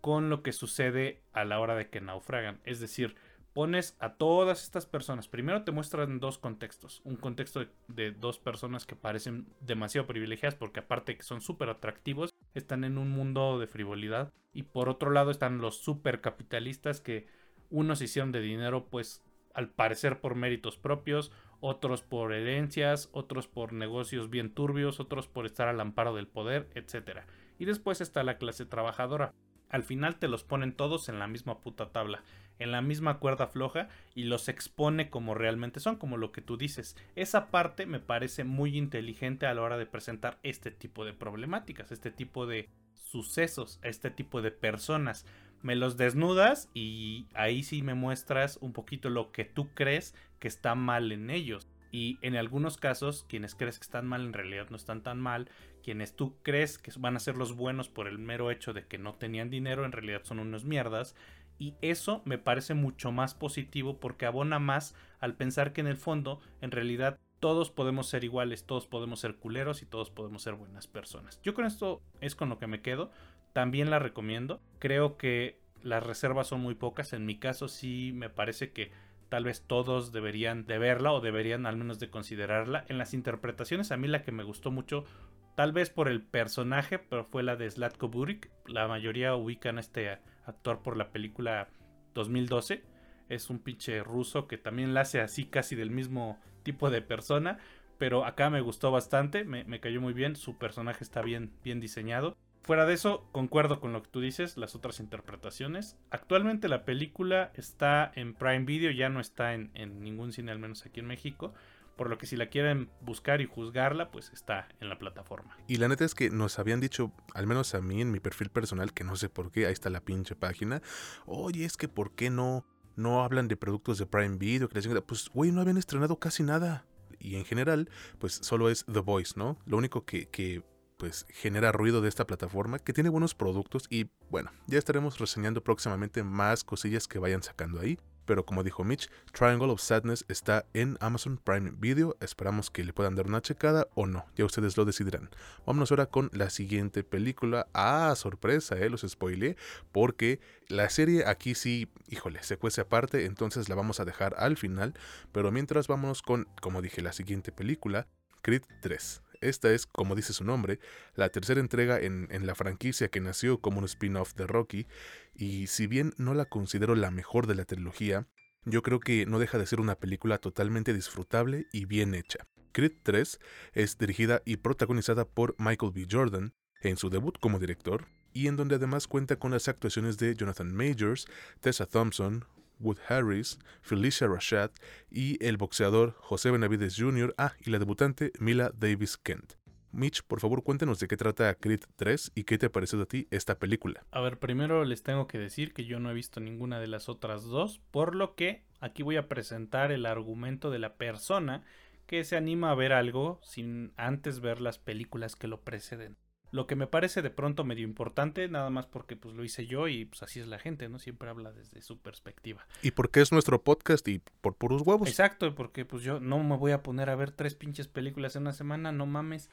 con lo que sucede a la hora de que naufragan. Es decir, pones a todas estas personas. Primero te muestran dos contextos. Un contexto de, dos personas que parecen demasiado privilegiadas porque aparte que son súper atractivos, están en un mundo de frivolidad. Y por otro lado están los super capitalistas que unos hicieron de dinero pues al parecer por méritos propios, otros por herencias, otros por negocios bien turbios, otros por estar al amparo del poder, etc. Y después está la clase trabajadora. Al final te los ponen todos en la misma puta tabla. en la misma cuerda floja y los expone como realmente son, como lo que tú dices. Esa parte me parece muy inteligente a la hora de presentar este tipo de problemáticas, este tipo de sucesos, este tipo de personas. Me los desnudas y ahí sí me muestras un poquito lo que tú crees que está mal en ellos. Y en algunos casos, quienes crees que están mal en realidad no están tan mal. Quienes tú crees que van a ser los buenos por el mero hecho de que no tenían dinero, en realidad son unos mierdas. Y eso me parece mucho más positivo porque abona más al pensar que en el fondo, en realidad, todos podemos ser iguales, todos podemos ser culeros y todos podemos ser buenas personas. Yo con esto es con lo que me quedo. También la recomiendo. Creo que las reservas son muy pocas. En mi caso sí me parece que tal vez todos deberían de verla o deberían al menos de considerarla. En las interpretaciones a mí la que me gustó mucho, tal vez por el personaje, pero fue la de Slatko Burik. La mayoría ubican a este actor por la película 2012. Es un pinche ruso que también la hace así casi del mismo tipo de persona. Pero acá me gustó bastante, me, me cayó muy bien, su personaje está bien, bien diseñado. Fuera de eso, concuerdo con lo que tú dices, las otras interpretaciones. Actualmente la película está en Prime Video, ya no está en, ningún cine, al menos aquí en México. Por lo que si la quieren buscar y juzgarla, pues está en la plataforma. Y la neta es que nos habían dicho, al menos a mí en mi perfil personal, que no sé por qué, ahí está la pinche página. Oye, es que ¿por qué no, no hablan de productos de Prime Video? Que pues, güey, no habían estrenado casi nada. Y en general, pues solo es The Voice, ¿no? Lo único que, que pues genera ruido de esta plataforma que tiene buenos productos y bueno, ya estaremos reseñando próximamente más cosillas que vayan sacando ahí. Pero como dijo Mitch, Triangle of Sadness está en Amazon Prime Video. Esperamos que le puedan dar una checada o no. Ya ustedes lo decidirán. Vámonos ahora con la siguiente película. Ah, sorpresa, eh, los spoilé. Porque la serie aquí sí, híjole, se cuece aparte. Entonces la vamos a dejar al final. Pero mientras vámonos con, como dije, la siguiente película. Creed 3. Esta es, como dice su nombre, la tercera entrega en, la franquicia que nació como un spin-off de Rocky, y si bien no la considero la mejor de la trilogía, yo creo que no deja de ser una película totalmente disfrutable y bien hecha. Creed 3 es dirigida y protagonizada por Michael B. Jordan en su debut como director, y en donde además cuenta con las actuaciones de Jonathan Majors, Tessa Thompson, Wood Harris, Felicia Rashad y el boxeador José Benavides Jr. Ah, y la debutante Mila Davis Kent. Mitch, por favor, cuéntanos de qué trata Creed 3 y qué te ha parecido a ti esta película. A ver, primero les tengo que decir que yo no he visto ninguna de las otras dos, por lo que aquí voy a presentar el argumento de la persona que se anima a ver algo sin antes ver las películas que lo preceden. Lo que me parece de pronto medio importante, nada más porque pues lo hice yo y pues así es la gente, ¿no? Siempre habla desde su perspectiva. Y porque es nuestro podcast y por puros huevos. Exacto, porque pues yo no me voy a poner a ver tres pinches películas en una semana, no mames.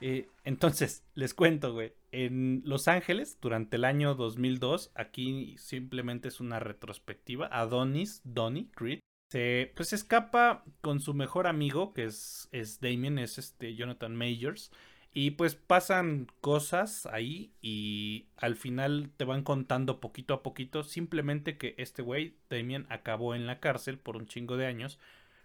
Eh, entonces, les cuento, güey. En Los Ángeles, durante el año 2002, aquí simplemente es una retrospectiva. Adonis, Donnie, Creed, se pues escapa con su mejor amigo, que es, es Damien, es este Jonathan Majors y pues pasan cosas ahí y al final te van contando poquito a poquito simplemente que este güey, Damien, acabó en la cárcel por un chingo de años.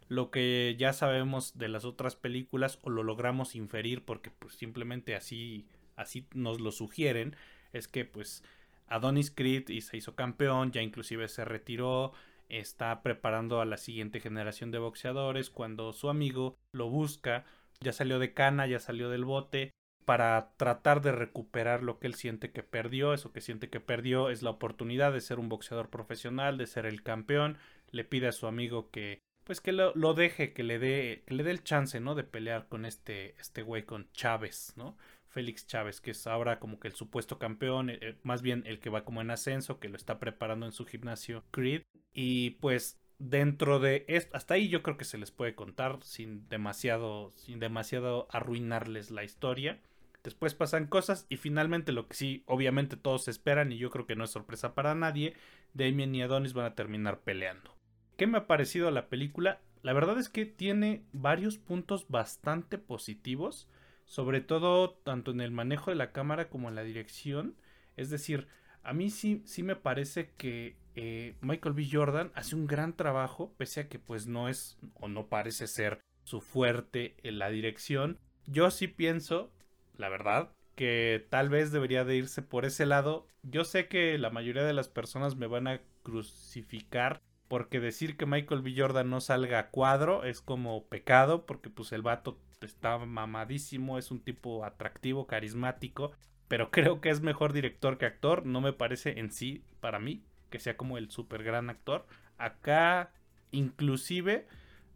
Lo que ya sabemos de las otras películas o lo logramos inferir porque pues simplemente así, así nos lo sugieren, es que pues Adonis Creed y se hizo campeón, ya inclusive se retiró, está preparando a la siguiente generación de boxeadores cuando su amigo lo busca ya salió de cana, ya salió del bote, para tratar de recuperar lo que él siente que perdió. Eso que siente que perdió es la oportunidad de ser un boxeador profesional, de ser el campeón. Le pide a su amigo que pues que lo, deje, que le dé que le dé el chance, ¿no? De pelear con este este güey con Chávez, ¿no? Félix Chávez, que es ahora como que el supuesto campeón, eh, más bien el que va como en ascenso, que lo está preparando en su gimnasio Creed. Y pues dentro de esto, hasta ahí yo creo que se les puede contar sin demasiado, sin demasiado arruinarles la historia. Después pasan cosas y finalmente lo que sí, obviamente todos esperan y yo creo que no es sorpresa para nadie, Damien y Adonis van a terminar peleando. ¿Qué me ha parecido la película? La verdad es que tiene varios puntos bastante positivos, sobre todo tanto en el manejo de la cámara como en la dirección. Es decir, a mí sí, sí me parece que eh, Michael B. Jordan hace un gran trabajo, pese a que pues no es o no parece ser su fuerte en la dirección. Yo sí pienso, la verdad, que tal vez debería de irse por ese lado. Yo sé que la mayoría de las personas me van a crucificar porque decir que Michael B. Jordan no salga a cuadro es como pecado, porque pues el vato está mamadísimo, es un tipo atractivo, carismático, pero creo que es mejor director que actor, no me parece en sí, para mí, que sea como el super gran actor. Acá, inclusive,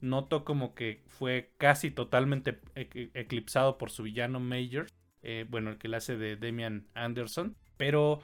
noto como que fue casi totalmente eclipsado por su villano Major, eh, bueno, el que le hace de Damian Anderson, pero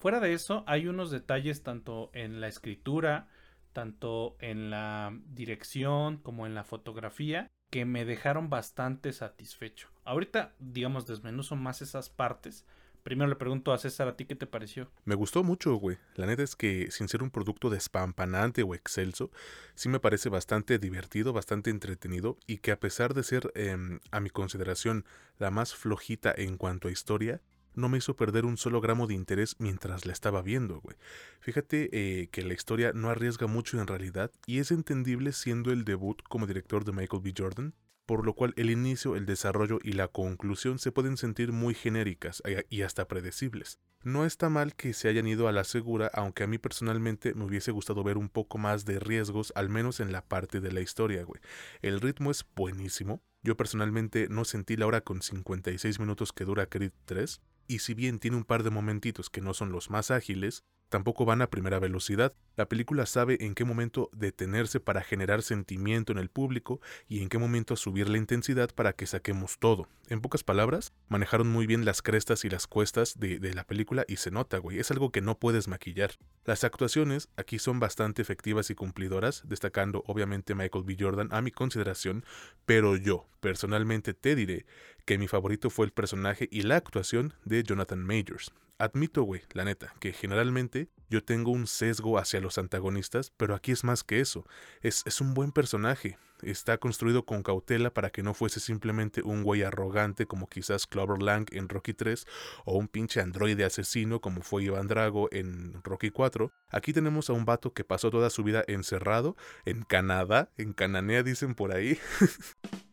fuera de eso, hay unos detalles tanto en la escritura, tanto en la dirección como en la fotografía, que me dejaron bastante satisfecho. Ahorita, digamos, desmenuzo más esas partes. Primero le pregunto a César, ¿a ti qué te pareció? Me gustó mucho, güey. La neta es que, sin ser un producto despampanante o excelso, sí me parece bastante divertido, bastante entretenido y que a pesar de ser, em, a mi consideración, la más flojita en cuanto a historia, no me hizo perder un solo gramo de interés mientras la estaba viendo, güey. Fíjate eh, que la historia no arriesga mucho en realidad y es entendible siendo el debut como director de Michael B. Jordan, por lo cual el inicio, el desarrollo y la conclusión se pueden sentir muy genéricas y hasta predecibles. No está mal que se hayan ido a la segura, aunque a mí personalmente me hubiese gustado ver un poco más de riesgos, al menos en la parte de la historia, güey. El ritmo es buenísimo. Yo personalmente no sentí la hora con 56 minutos que dura Creed 3, y si bien tiene un par de momentitos que no son los más ágiles, tampoco van a primera velocidad. La película sabe en qué momento detenerse para generar sentimiento en el público y en qué momento subir la intensidad para que saquemos todo. En pocas palabras, manejaron muy bien las crestas y las cuestas de, la película y se nota, güey, es algo que no puedes maquillar. Las actuaciones aquí son bastante efectivas y cumplidoras, destacando obviamente Michael B. Jordan a mi consideración, pero yo personalmente te diré que mi favorito fue el personaje y la actuación de Jonathan Majors. Admito, güey, la neta, que generalmente yo tengo un sesgo hacia los antagonistas, pero aquí es más que eso. Es, es un buen personaje. Está construido con cautela para que no fuese simplemente un güey arrogante como quizás Clover Lang en Rocky 3 o un pinche androide asesino como fue Iván Drago en Rocky 4. Aquí tenemos a un vato que pasó toda su vida encerrado en Canadá, en Cananea dicen por ahí.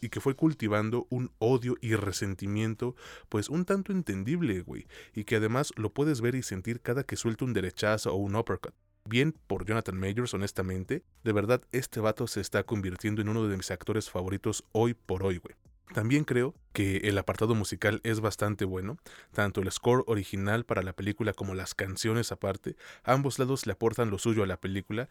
y que fue cultivando un odio y resentimiento, pues un tanto entendible, güey, y que además lo puedes ver y sentir cada que suelta un derechazo o un uppercut. Bien por Jonathan Majors, honestamente, de verdad este vato se está convirtiendo en uno de mis actores favoritos hoy por hoy, güey. También creo que el apartado musical es bastante bueno, tanto el score original para la película como las canciones aparte, ambos lados le aportan lo suyo a la película,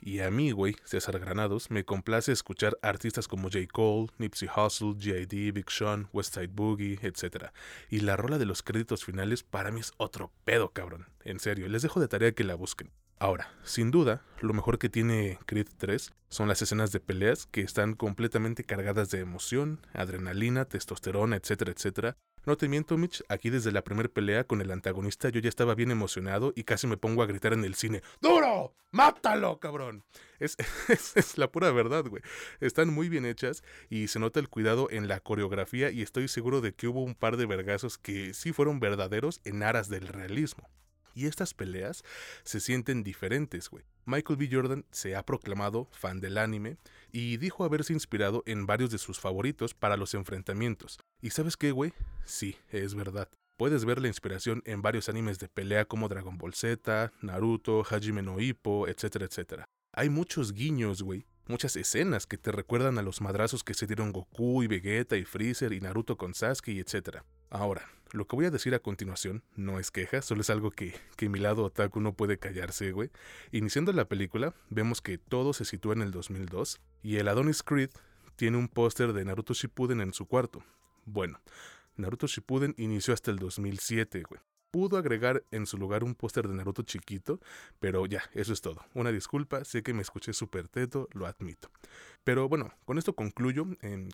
y a mí, güey, César Granados, me complace escuchar artistas como J. Cole, Nipsey Hussle, G.I.D., Big Sean, Westside Boogie, etc. Y la rola de los créditos finales para mí es otro pedo, cabrón. En serio, les dejo de tarea que la busquen. Ahora, sin duda, lo mejor que tiene Creed 3 son las escenas de peleas que están completamente cargadas de emoción, adrenalina, testosterona, etcétera, etcétera. No te miento, Mitch, aquí desde la primera pelea con el antagonista yo ya estaba bien emocionado y casi me pongo a gritar en el cine, ¡Duro! ¡Mátalo, cabrón! Es, es, es la pura verdad, güey. Están muy bien hechas y se nota el cuidado en la coreografía y estoy seguro de que hubo un par de vergazos que sí fueron verdaderos en aras del realismo. Y estas peleas se sienten diferentes, güey. Michael B. Jordan se ha proclamado fan del anime y dijo haberse inspirado en varios de sus favoritos para los enfrentamientos. ¿Y sabes qué, güey? Sí, es verdad. Puedes ver la inspiración en varios animes de pelea como Dragon Ball Z, Naruto, Hajime no Ippo, etcétera, etcétera. Hay muchos guiños, güey, muchas escenas que te recuerdan a los madrazos que se dieron Goku y Vegeta y Freezer y Naruto con Sasuke etcétera. Ahora, lo que voy a decir a continuación no es queja, solo es algo que, que mi lado otaku no puede callarse, güey. Iniciando la película, vemos que todo se sitúa en el 2002 y el Adonis Creed tiene un póster de Naruto Shippuden en su cuarto. Bueno, Naruto Shippuden inició hasta el 2007, güey. Pudo agregar en su lugar un póster de Naruto chiquito, pero ya, eso es todo. Una disculpa, sé que me escuché súper teto, lo admito. Pero bueno, con esto concluyo.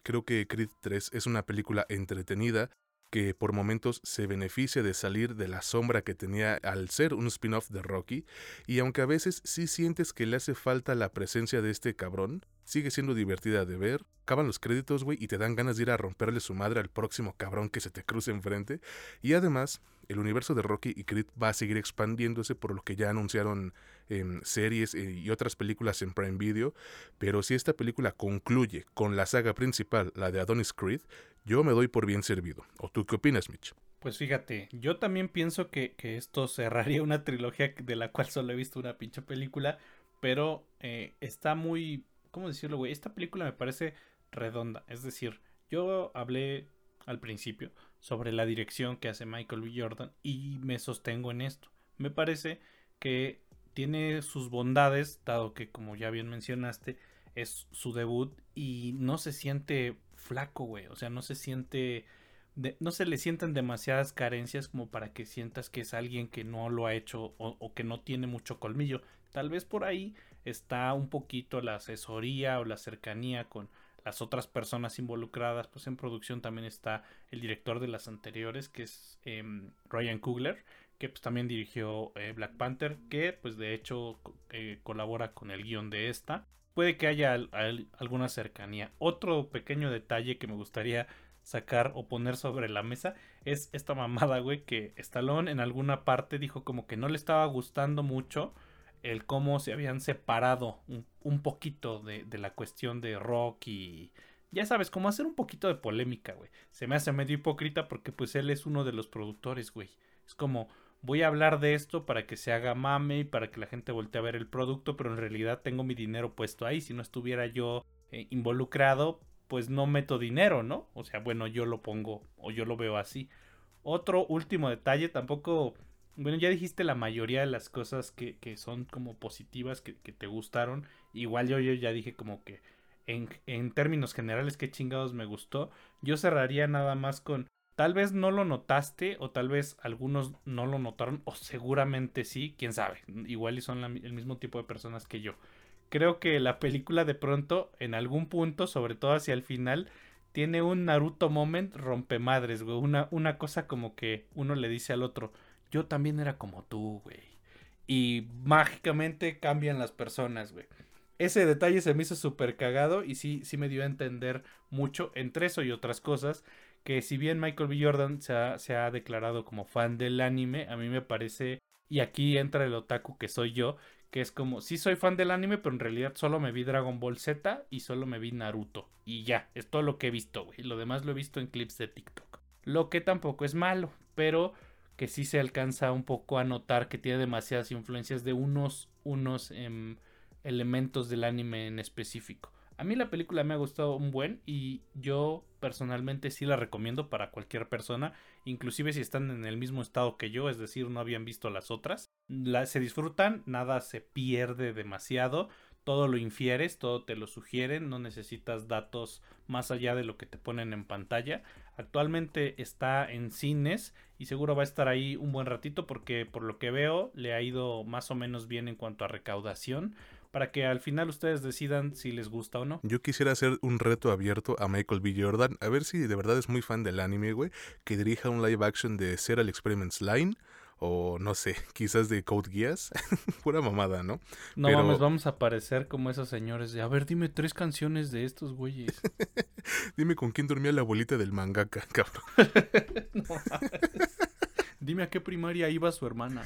creo que Creed 3 es una película entretenida, que por momentos se beneficia de salir de la sombra que tenía al ser un spin-off de Rocky, y aunque a veces sí sientes que le hace falta la presencia de este cabrón, sigue siendo divertida de ver, acaban los créditos, güey, y te dan ganas de ir a romperle su madre al próximo cabrón que se te cruce enfrente, y además, el universo de Rocky y Creed va a seguir expandiéndose por lo que ya anunciaron series eh, y otras películas en Prime Video, pero si esta película concluye con la saga principal, la de Adonis Creed, yo me doy por bien servido. ¿O tú qué opinas, Mitch? Pues fíjate, yo también pienso que, esto cerraría una trilogía de la cual solo he visto una pinche película, pero eh, está muy, ¿cómo decirlo, güey? Esta película me parece redonda, es decir, yo hablé al principio sobre la dirección que hace Michael B. Jordan y me sostengo en esto. Me parece que tiene sus bondades, dado que como ya bien mencionaste, es su debut y no se siente flaco, güey, o sea, no se siente no se le sienten demasiadas carencias como para que sientas que es alguien que no lo ha hecho o, que no tiene mucho colmillo. Tal vez por ahí está un poquito la asesoría o la cercanía con las otras personas involucradas. Pues en producción también está el director de las anteriores, que es em, Ryan Coogler, que pues también dirigió eh, Black Panther, que pues de hecho eh, colabora con el guion de esta. Puede que haya alguna cercanía. Otro pequeño detalle que me gustaría sacar o poner sobre la mesa es esta mamada, güey, que Stallone en alguna parte dijo como que no le estaba gustando mucho el cómo se habían separado un, poquito de, de, la cuestión de rock y ya sabes, como hacer un poquito de polémica, güey. Se me hace medio hipócrita porque pues él es uno de los productores, güey. Es como voy a hablar de esto para que se haga mame y para que la gente voltee a ver el producto, pero en realidad tengo mi dinero puesto ahí. Si no estuviera yo eh, involucrado, pues no meto dinero, ¿no? O sea, bueno, yo lo pongo o yo lo veo así. Otro último detalle, tampoco, bueno, ya dijiste la mayoría de las cosas que, que son como positivas, que, que, te gustaron. Igual yo, yo ya dije como que en, en términos generales qué chingados me gustó. Yo cerraría nada más con, tal vez no lo notaste o tal vez algunos no lo notaron o seguramente sí, quién sabe. Igual y son el mismo tipo de personas que yo creo que la película de pronto, en algún punto, sobre todo hacia el final, tiene un Naruto moment rompemadres, güey. Una, una cosa como que uno le dice al otro, yo también era como tú, güey. Y mágicamente cambian las personas, güey. Ese detalle se me hizo súper cagado y sí, sí me dio a entender mucho entre eso y otras cosas. Que si bien Michael B. Jordan se ha, declarado como fan del anime, a mí me parece, y aquí entra el otaku que soy yo, que es como, sí soy fan del anime, pero en realidad solo me vi Dragon Ball Z y solo me vi Naruto. Y ya, es todo lo que he visto, güey. Lo demás lo he visto en clips de TikTok. Lo que tampoco es malo, pero que sí se alcanza un poco a notar que tiene demasiadas influencias de unos, unos em, elementos del anime en específico. A mí la película me ha gustado un buen y yo personalmente sí la recomiendo para cualquier persona, inclusive si están en el mismo estado que yo, es decir, no habían visto las otras. se disfrutan, nada se pierde demasiado, todo lo infieres, todo te lo sugieren, no necesitas datos más allá de lo que te ponen en pantalla. Actualmente está en cines y seguro va a estar ahí un buen ratito porque por lo que veo le ha ido más o menos bien en cuanto a recaudación para que al final ustedes decidan si les gusta o no. Yo quisiera hacer un reto abierto a Michael B. Jordan, a ver si de verdad es muy fan del anime, güey, que dirija un live action de Serial Experiments Line o no sé, quizás de Code Geass. Pura mamada, ¿no? No vamos, vamos a parecer como esos señores de, a ver, dime tres canciones de estos güeyes. dime con quién dormía la abuelita del mangaka, cabrón. dime a qué primaria iba su hermana.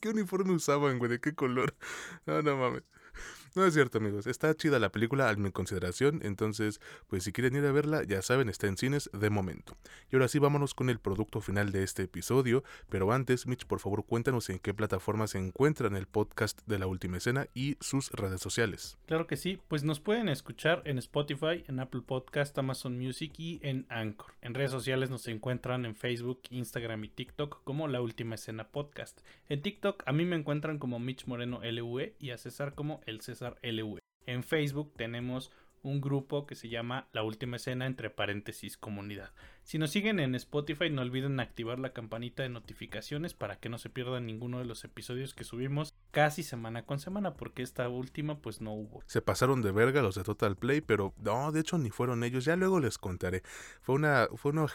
¿Qué uniforme usaban, güey? ¿De qué color? No, no mames. No es cierto, amigos. Está chida la película a mi consideración. Entonces, pues si quieren ir a verla, ya saben, está en cines de momento. Y ahora sí, vámonos con el producto final de este episodio. Pero antes, Mitch, por favor, cuéntanos en qué plataforma se encuentran el podcast de la última escena y sus redes sociales. Claro que sí. Pues nos pueden escuchar en Spotify, en Apple Podcast, Amazon Music y en Anchor. En redes sociales nos encuentran en Facebook, Instagram y TikTok como La Última Escena Podcast. En TikTok a mí me encuentran como Mitch Moreno LV y a César como El César en Facebook tenemos un grupo que se llama La Última Escena entre paréntesis comunidad. Si nos siguen en Spotify no olviden activar la campanita de notificaciones para que no se pierdan ninguno de los episodios que subimos casi semana con semana porque esta última pues no hubo. Se pasaron de verga los de Total Play, pero no, de hecho ni fueron ellos, ya luego les contaré. Fue una fue una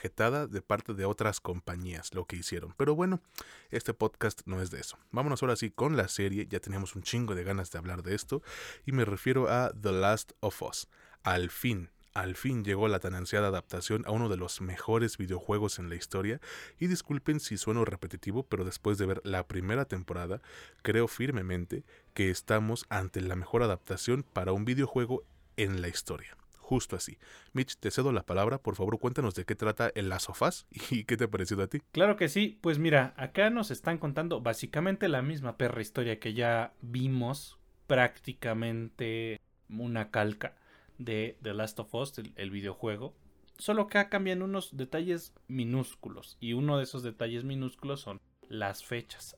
de parte de otras compañías lo que hicieron. Pero bueno, este podcast no es de eso. Vámonos ahora sí con la serie, ya teníamos un chingo de ganas de hablar de esto y me refiero a The Last of Us. Al fin, al fin llegó la tan ansiada adaptación a uno de los mejores videojuegos en la historia, y disculpen si sueno repetitivo, pero después de ver la primera temporada, creo firmemente que estamos ante la mejor adaptación para un videojuego en la historia. Justo así. Mitch, te cedo la palabra, por favor cuéntanos de qué trata el Last y qué te ha parecido a ti. Claro que sí, pues mira, acá nos están contando básicamente la misma perra historia que ya vimos, prácticamente una calca de The Last of Us, el, videojuego. Solo acá cambian unos detalles minúsculos y uno de esos detalles minúsculos son las fechas.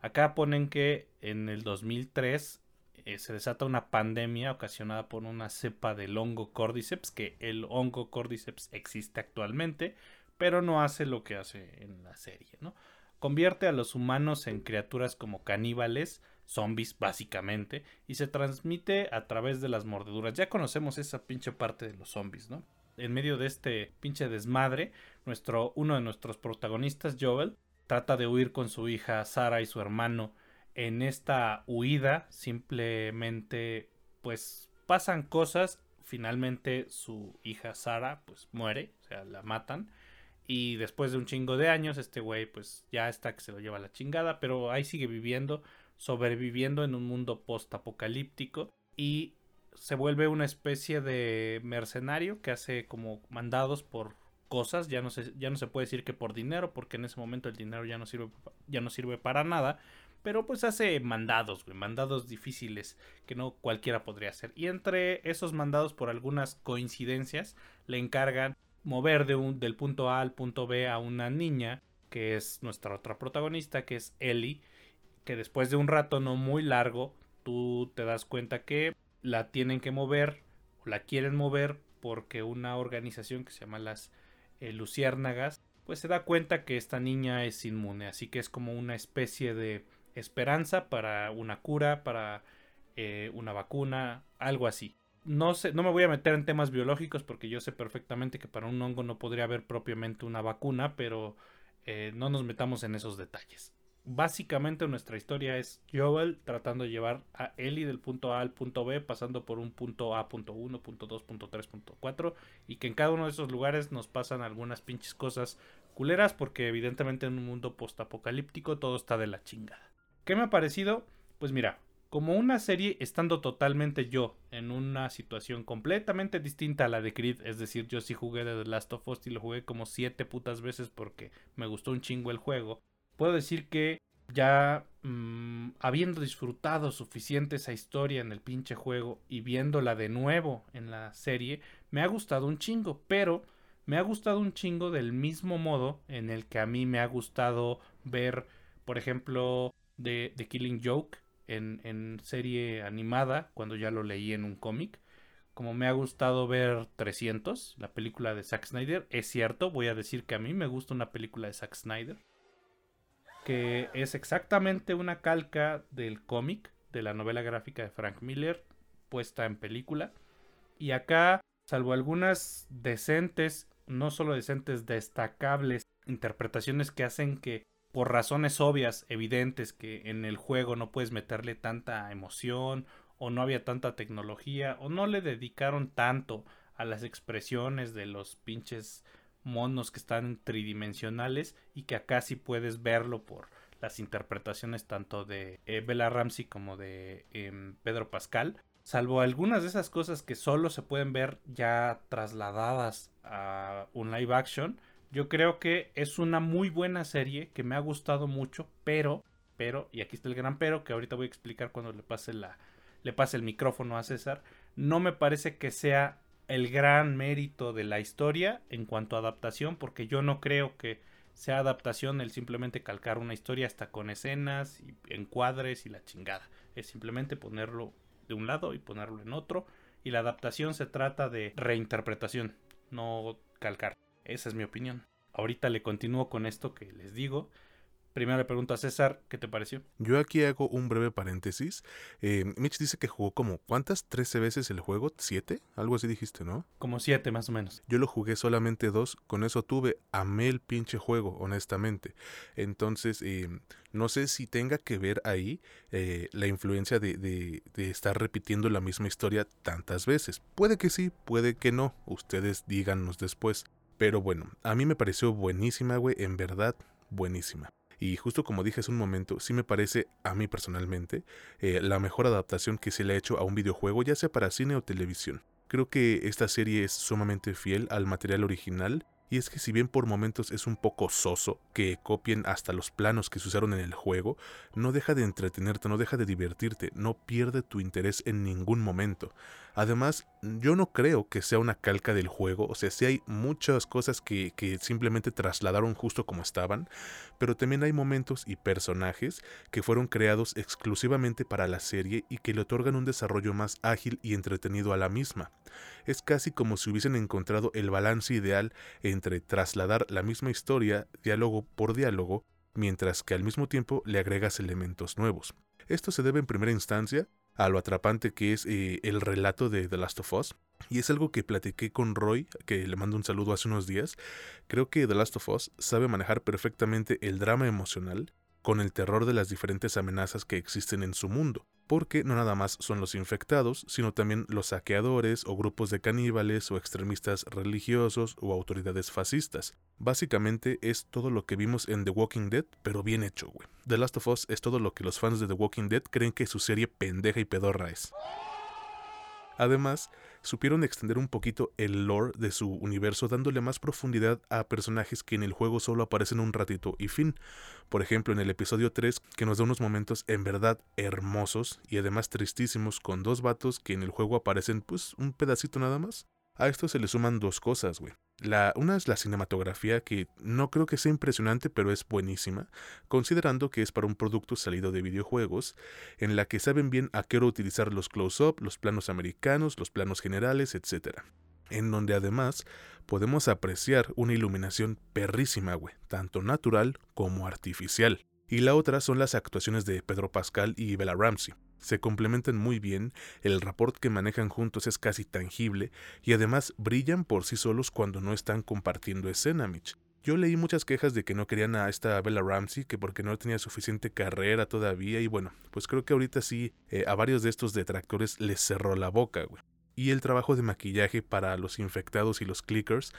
Acá ponen que en el 2003 eh, se desata una pandemia ocasionada por una cepa del hongo cordyceps, que el hongo cordyceps existe actualmente, pero no hace lo que hace en la serie, ¿no? Convierte a los humanos en criaturas como caníbales, zombies básicamente, y se transmite a través de las mordeduras. Ya conocemos esa pinche parte de los zombies, ¿no? En medio de este pinche desmadre, nuestro, uno de nuestros protagonistas, Joel, trata de huir con su hija Sara y su hermano en esta huida simplemente pues pasan cosas finalmente su hija Sara pues muere o sea la matan y después de un chingo de años este güey pues ya está que se lo lleva a la chingada pero ahí sigue viviendo sobreviviendo en un mundo post apocalíptico y se vuelve una especie de mercenario que hace como mandados por cosas, ya no se, ya no se puede decir que por dinero, porque en ese momento el dinero ya no sirve, ya no sirve para nada, pero pues hace mandados, mandados difíciles que no cualquiera podría hacer. Y entre esos mandados, por algunas coincidencias, le encargan mover de un, del punto A al punto B a una niña, que es nuestra otra protagonista, que es Ellie, que después de un rato no muy largo, tú te das cuenta que la tienen que mover, o la quieren mover, porque una organización que se llama las eh, Luciérnagas, pues se da cuenta que esta niña es inmune, así que es como una especie de esperanza para una cura, para eh, una vacuna, algo así. No sé, no me voy a meter en temas biológicos porque yo sé perfectamente que para un hongo no podría haber propiamente una vacuna, pero eh, no nos metamos en esos detalles. Básicamente nuestra historia es Joel tratando de llevar a Ellie del punto A al punto B, pasando por un punto A, punto 1, punto 2, punto 3, punto 4, y que en cada uno de esos lugares nos pasan algunas pinches cosas culeras, porque evidentemente en un mundo postapocalíptico todo está de la chingada. ¿Qué me ha parecido? Pues mira, como una serie estando totalmente yo en una situación completamente distinta a la de Creed, es decir, yo sí jugué de The Last of Us y lo jugué como siete putas veces porque me gustó un chingo el juego, puedo decir que ya mm, habiendo disfrutado suficiente esa historia en el pinche juego y viéndola de nuevo en la serie, me ha gustado un chingo, pero me ha gustado un chingo del mismo modo en el que a mí me ha gustado ver, por ejemplo, de, The Killing Joke en, serie animada, cuando ya lo leí en un cómic. Como me ha gustado ver 300, la película de Zack Snyder, es cierto, voy a decir que a mí me gusta una película de Zack Snyder, que es exactamente una calca del cómic, de la novela gráfica de Frank Miller, puesta en película. Y acá, salvo algunas decentes, no solo decentes, destacables interpretaciones que hacen que por razones obvias, evidentes, que en el juego no puedes meterle tanta emoción o no había tanta tecnología o no le dedicaron tanto a las expresiones de los pinches monos que están tridimensionales y que acá sí puedes verlo por las interpretaciones tanto de eh, Bella Ramsey como de em, Pedro Pascal. Salvo algunas de esas cosas que solo se pueden ver ya trasladadas a un live action, yo creo que es una muy buena serie que me ha gustado mucho, pero, pero, y aquí está el gran pero, que ahorita voy a explicar cuando le pase la, le pase el micrófono a César. No me parece que sea el gran mérito de la historia en cuanto a adaptación, porque yo no creo que sea adaptación el simplemente calcar una historia hasta con escenas y encuadres y la chingada. Es simplemente ponerlo de un lado y ponerlo en otro. Y la adaptación se trata de reinterpretación, no calcar. Esa es mi opinión. Ahorita le continúo con esto que les digo. Primero le pregunto a César, ¿qué te pareció? Yo aquí hago un breve paréntesis. Eh, Mitch dice que jugó como, ¿cuántas? ¿13 veces el juego? ¿Siete? Algo así dijiste, ¿no? Como siete, más o menos. Yo lo jugué solamente dos, con eso tuve, amé el pinche juego, honestamente. Entonces, eh, no sé si tenga que ver ahí eh, la influencia de, de, de estar repitiendo la misma historia tantas veces. Puede que sí, puede que no. Ustedes díganos después. Pero bueno, a mí me pareció buenísima, güey, en verdad, buenísima. Y justo como dije hace un momento, sí me parece, a mí personalmente, eh, la mejor adaptación que se le ha hecho a un videojuego, ya sea para cine o televisión. Creo que esta serie es sumamente fiel al material original y es que si bien por momentos es un poco soso que copien hasta los planos que se usaron en el juego, no deja de entretenerte, no deja de divertirte, no pierde tu interés en ningún momento. Además, yo no creo que sea una calca del juego, o sea, sí hay muchas cosas que, que simplemente trasladaron justo como estaban, pero también hay momentos y personajes que fueron creados exclusivamente para la serie y que le otorgan un desarrollo más ágil y entretenido a la misma. Es casi como si hubiesen encontrado el balance ideal entre trasladar la misma historia diálogo por diálogo, mientras que al mismo tiempo le agregas elementos nuevos. Esto se debe en primera instancia a lo atrapante que es eh, el relato de The Last of Us. Y es algo que platiqué con Roy, que le mando un saludo hace unos días. Creo que The Last of Us sabe manejar perfectamente el drama emocional con el terror de las diferentes amenazas que existen en su mundo, porque no nada más son los infectados, sino también los saqueadores o grupos de caníbales o extremistas religiosos o autoridades fascistas. Básicamente es todo lo que vimos en The Walking Dead, pero bien hecho, güey. The Last of Us es todo lo que los fans de The Walking Dead creen que su serie pendeja y pedorra es. Además, supieron extender un poquito el lore de su universo dándole más profundidad a personajes que en el juego solo aparecen un ratito y fin. Por ejemplo, en el episodio 3, que nos da unos momentos en verdad hermosos y además tristísimos con dos vatos que en el juego aparecen pues un pedacito nada más. A esto se le suman dos cosas, güey. La, una es la cinematografía, que no creo que sea impresionante, pero es buenísima, considerando que es para un producto salido de videojuegos, en la que saben bien a qué hora utilizar los close-up, los planos americanos, los planos generales, etc. En donde además podemos apreciar una iluminación perrísima, güey, tanto natural como artificial. Y la otra son las actuaciones de Pedro Pascal y Bella Ramsey se complementan muy bien, el rapport que manejan juntos es casi tangible y además brillan por sí solos cuando no están compartiendo escena, Mitch. Yo leí muchas quejas de que no querían a esta Bella Ramsey, que porque no tenía suficiente carrera todavía, y bueno, pues creo que ahorita sí eh, a varios de estos detractores les cerró la boca, güey. Y el trabajo de maquillaje para los infectados y los clickers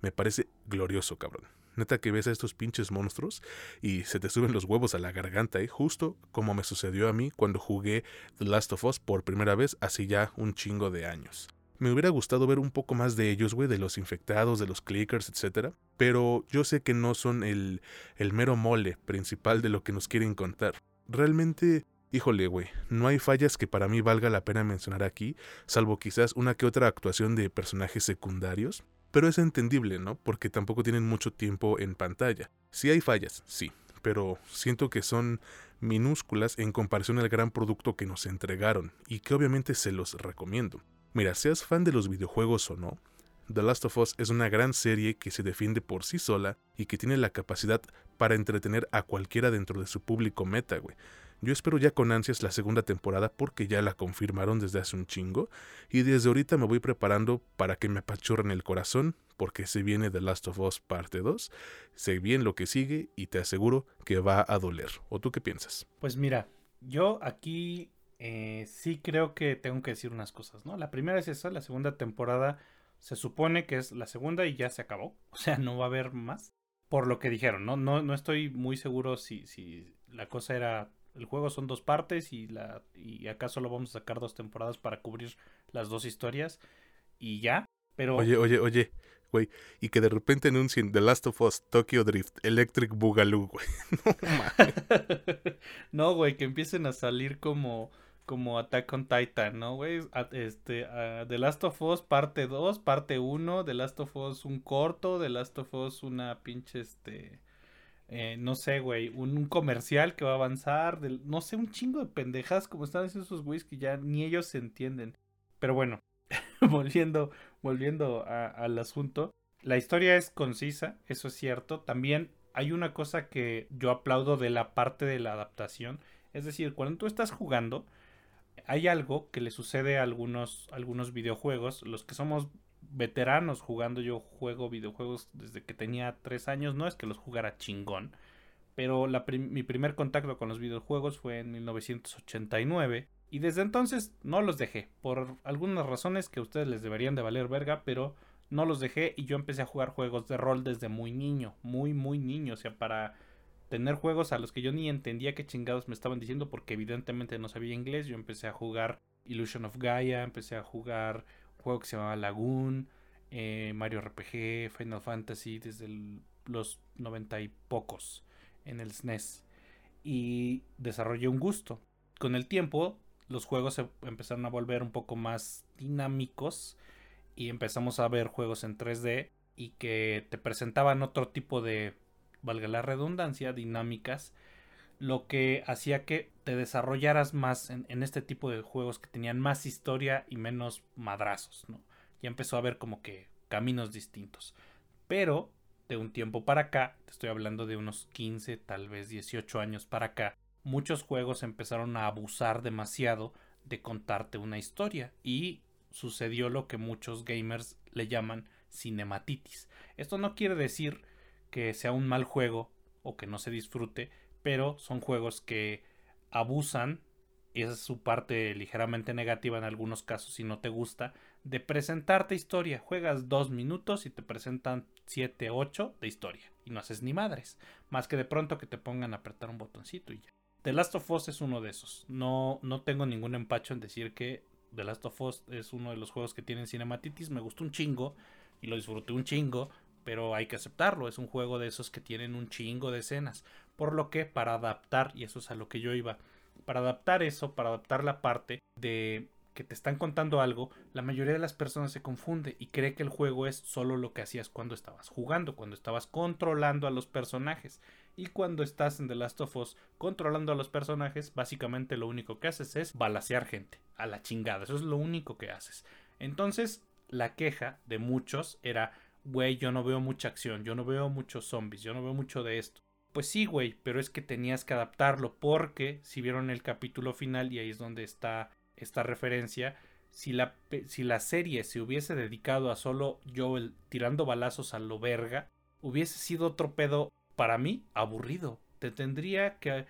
me parece glorioso, cabrón. Neta que ves a estos pinches monstruos y se te suben los huevos a la garganta, ¿eh? justo como me sucedió a mí cuando jugué The Last of Us por primera vez hace ya un chingo de años. Me hubiera gustado ver un poco más de ellos, güey, de los infectados, de los clickers, etc. Pero yo sé que no son el, el mero mole principal de lo que nos quieren contar. Realmente Híjole, güey, no hay fallas que para mí valga la pena mencionar aquí, salvo quizás una que otra actuación de personajes secundarios, pero es entendible, ¿no? Porque tampoco tienen mucho tiempo en pantalla. Sí hay fallas, sí, pero siento que son minúsculas en comparación al gran producto que nos entregaron y que obviamente se los recomiendo. Mira, seas fan de los videojuegos o no, The Last of Us es una gran serie que se defiende por sí sola y que tiene la capacidad para entretener a cualquiera dentro de su público meta, güey. Yo espero ya con ansias la segunda temporada porque ya la confirmaron desde hace un chingo y desde ahorita me voy preparando para que me apachurren el corazón porque se viene The Last of Us parte 2, sé bien lo que sigue y te aseguro que va a doler. ¿O tú qué piensas? Pues mira, yo aquí eh, sí creo que tengo que decir unas cosas, ¿no? La primera es esa, la segunda temporada se supone que es la segunda y ya se acabó, o sea, no va a haber más. Por lo que dijeron, ¿no? No, no estoy muy seguro si, si la cosa era el juego son dos partes y la y acá solo vamos a sacar dos temporadas para cubrir las dos historias y ya. Pero Oye, oye, oye, güey, y que de repente anuncien The Last of Us, Tokyo Drift, Electric Boogaloo, güey. no, güey, que empiecen a salir como como Attack on Titan, ¿no, güey? Este, The Last of Us parte 2, parte 1, The Last of Us un corto, The Last of Us una pinche este eh, no sé, güey, un, comercial que va a avanzar, no sé, un chingo de pendejas como están haciendo esos güeyes que ya ni ellos se entienden. Pero bueno, volviendo, volviendo al asunto, la historia es concisa, eso es cierto. También hay una cosa que yo aplaudo de la parte de la adaptación, es decir, cuando tú estás jugando, hay algo que le sucede a algunos, algunos videojuegos, los que somos veteranos jugando. Yo juego videojuegos desde que tenía tres años. No es que los jugara chingón. Pero mi primer contacto con los videojuegos fue en 1989. Y desde entonces no los dejé. Por algunas razones que a ustedes les deberían de valer verga. Pero no los dejé. Y yo empecé a jugar juegos de rol desde muy niño. Muy, muy niño. O sea, para tener juegos a los que yo ni entendía qué chingados me estaban diciendo. Porque evidentemente no sabía inglés. Yo empecé a jugar Illusion of Gaia. Empecé a jugar juego que se llamaba Lagoon, eh, Mario RPG, Final Fantasy, desde los 90 y pocos en el SNES. E y desarrollé un gusto. Con el tiempo, los juegos se empezaron a volver un poco más dinámicos y empezamos a ver juegos en 3D y que te presentaban otro tipo de, valga la redundancia, dinámicas, lo que hacía que te desarrollaras más en, este tipo de juegos que tenían más historia y menos madrazos, ¿no? Ya empezó a haber como que caminos distintos. Pero de un tiempo para acá, te estoy hablando de unos 15, tal vez 18 años para acá, muchos juegos empezaron a abusar demasiado de contarte una historia y sucedió lo que muchos gamers le llaman cinematitis. Esto no quiere decir que sea un mal juego o que no se disfrute, pero son juegos que abusan, y esa es su parte ligeramente negativa en algunos casos si no te gusta, de presentarte historia. Juegas dos minutos y te presentan 7, 8 de historia. Y no haces ni madres. Más que de pronto que te pongan a apretar un botoncito y ya. The Last of Us es uno de esos. No, no tengo ningún empacho en decir que The Last of Us es uno de los juegos que tienen cinematitis. Me gustó un chingo y lo disfruté un chingo, pero hay que aceptarlo. Es un juego de esos que tienen un chingo de escenas. Por lo que para adaptar, y eso es a lo que yo iba, para adaptar eso, para adaptar la parte de que te están contando algo, la mayoría de las personas se confunde y cree que el juego es solo lo que hacías cuando estabas jugando, cuando estabas controlando a los personajes. Y cuando estás en The Last of Us controlando a los personajes, básicamente lo único que haces es balasear gente, a la chingada, eso es lo único que haces. Entonces, la queja de muchos era, güey, yo no veo mucha acción, yo no veo muchos zombies, yo no veo mucho de esto. Pues sí, güey, pero es que tenías que adaptarlo porque si vieron el capítulo final y ahí es donde está esta referencia, si la, si la serie se hubiese dedicado a solo Joel tirando balazos a lo verga, hubiese sido otro pedo para mí aburrido. Te tendría que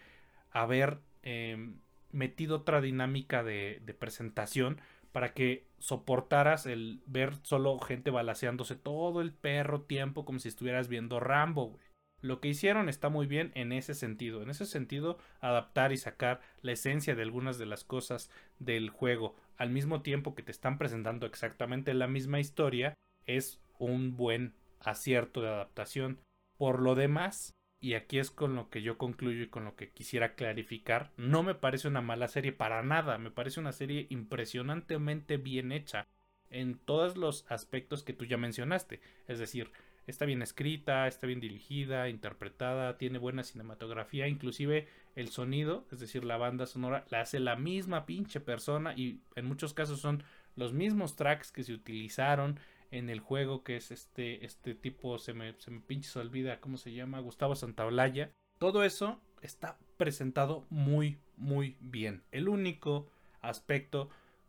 haber em, metido otra dinámica de, de, presentación para que soportaras el ver solo gente balaseándose todo el perro tiempo como si estuvieras viendo Rambo, güey. Lo que hicieron está muy bien en ese sentido. En ese sentido, adaptar y sacar la esencia de algunas de las cosas del juego al mismo tiempo que te están presentando exactamente la misma historia es un buen acierto de adaptación. Por lo demás, y aquí es con lo que yo concluyo y con lo que quisiera clarificar, no me parece una mala serie para nada, me parece una serie impresionantemente bien hecha en todos los aspectos que tú ya mencionaste, es decir, está bien escrita, está bien dirigida, interpretada, tiene buena cinematografía, inclusive el sonido, es decir, la banda sonora, la hace la misma pinche persona y en muchos casos son los mismos tracks que se utilizaron en el juego que es este, este tipo, se me, se me pinche se olvida cómo se llama, Gustavo Santaolalla. Todo eso está presentado muy, muy bien. El único aspecto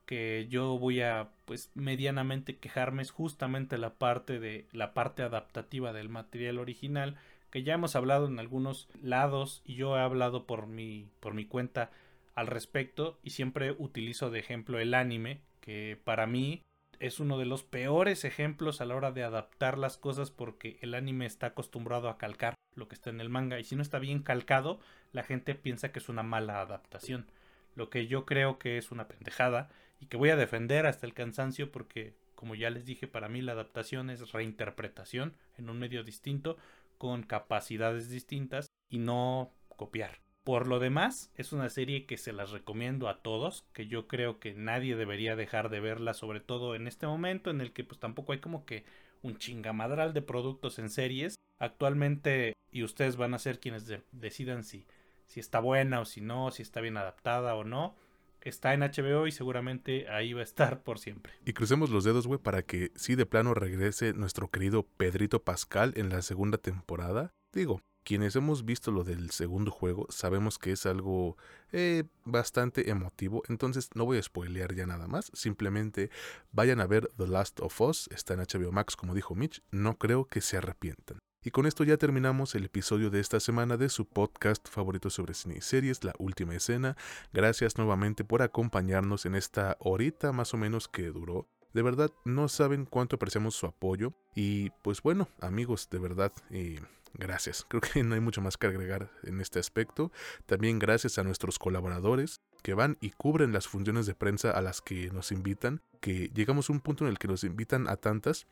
que yo voy a pues medianamente quejarme es justamente la parte de la parte adaptativa del material original que ya hemos hablado en algunos lados y yo he hablado por mi por mi cuenta al respecto y siempre utilizo de ejemplo el anime que para mí es uno de los peores ejemplos a la hora de adaptar las cosas porque el anime está acostumbrado a calcar lo que está en el manga y si no está bien calcado la gente piensa que es una mala adaptación lo que yo creo que es una pendejada y que voy a defender hasta el cansancio porque, como ya les dije, para mí la adaptación es reinterpretación en un medio distinto, con capacidades distintas y no copiar. Por lo demás, es una serie que se las recomiendo a todos, que yo creo que nadie debería dejar de verla, sobre todo en este momento en el que pues tampoco hay como que un chingamadral de productos en series. Actualmente, y ustedes van a ser quienes decidan si, si está buena o si no, si está bien adaptada o no está en HBO y seguramente ahí va a estar por siempre. Y crucemos los dedos, güey, para que sí de plano regrese nuestro querido Pedrito Pascal en la segunda temporada. Digo, quienes hemos visto lo del segundo juego sabemos que es algo eh, bastante emotivo, entonces no voy a spoilear ya nada más, simplemente vayan a ver The Last of Us, está en HBO Max como dijo Mitch, no creo que se arrepientan. Y con esto ya terminamos el episodio de esta semana de su podcast favorito sobre cine y series, La Última Escena. Gracias nuevamente por acompañarnos en esta horita más o menos que duró. De verdad, no saben cuánto apreciamos su apoyo. Y pues bueno, amigos, de verdad, eh, gracias. Creo que no hay mucho más que agregar en este aspecto. También gracias a nuestros colaboradores. que van y cubren las funciones de prensa a las que nos invitan, que llegamos a un punto en el que nos invitan a tantas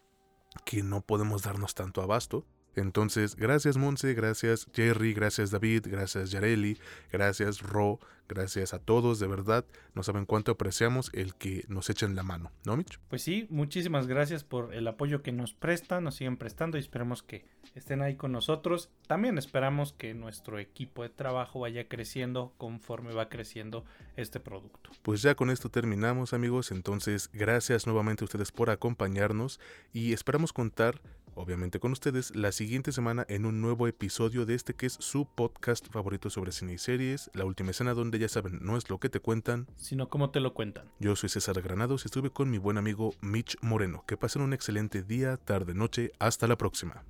que no podemos darnos tanto abasto. Entonces, gracias Monse, gracias Jerry, gracias David, gracias Yareli, gracias Ro, gracias a todos, de verdad. No saben cuánto apreciamos el que nos echen la mano, ¿no, Mitch? Pues sí, muchísimas gracias por el apoyo que nos prestan, nos siguen prestando y esperemos que estén ahí con nosotros. También esperamos que nuestro equipo de trabajo vaya creciendo conforme va creciendo este producto. Pues ya con esto terminamos, amigos. Entonces, gracias nuevamente a ustedes por acompañarnos y esperamos contar obviamente con ustedes, la siguiente semana en un nuevo episodio de este que es su podcast favorito sobre cine y series, La Última Escena, donde ya saben, no es lo que te cuentan, sino cómo te lo cuentan. Yo soy César Granados y estuve con mi buen amigo Mitch Moreno. Que pasen un excelente día, tarde, noche, hasta la próxima.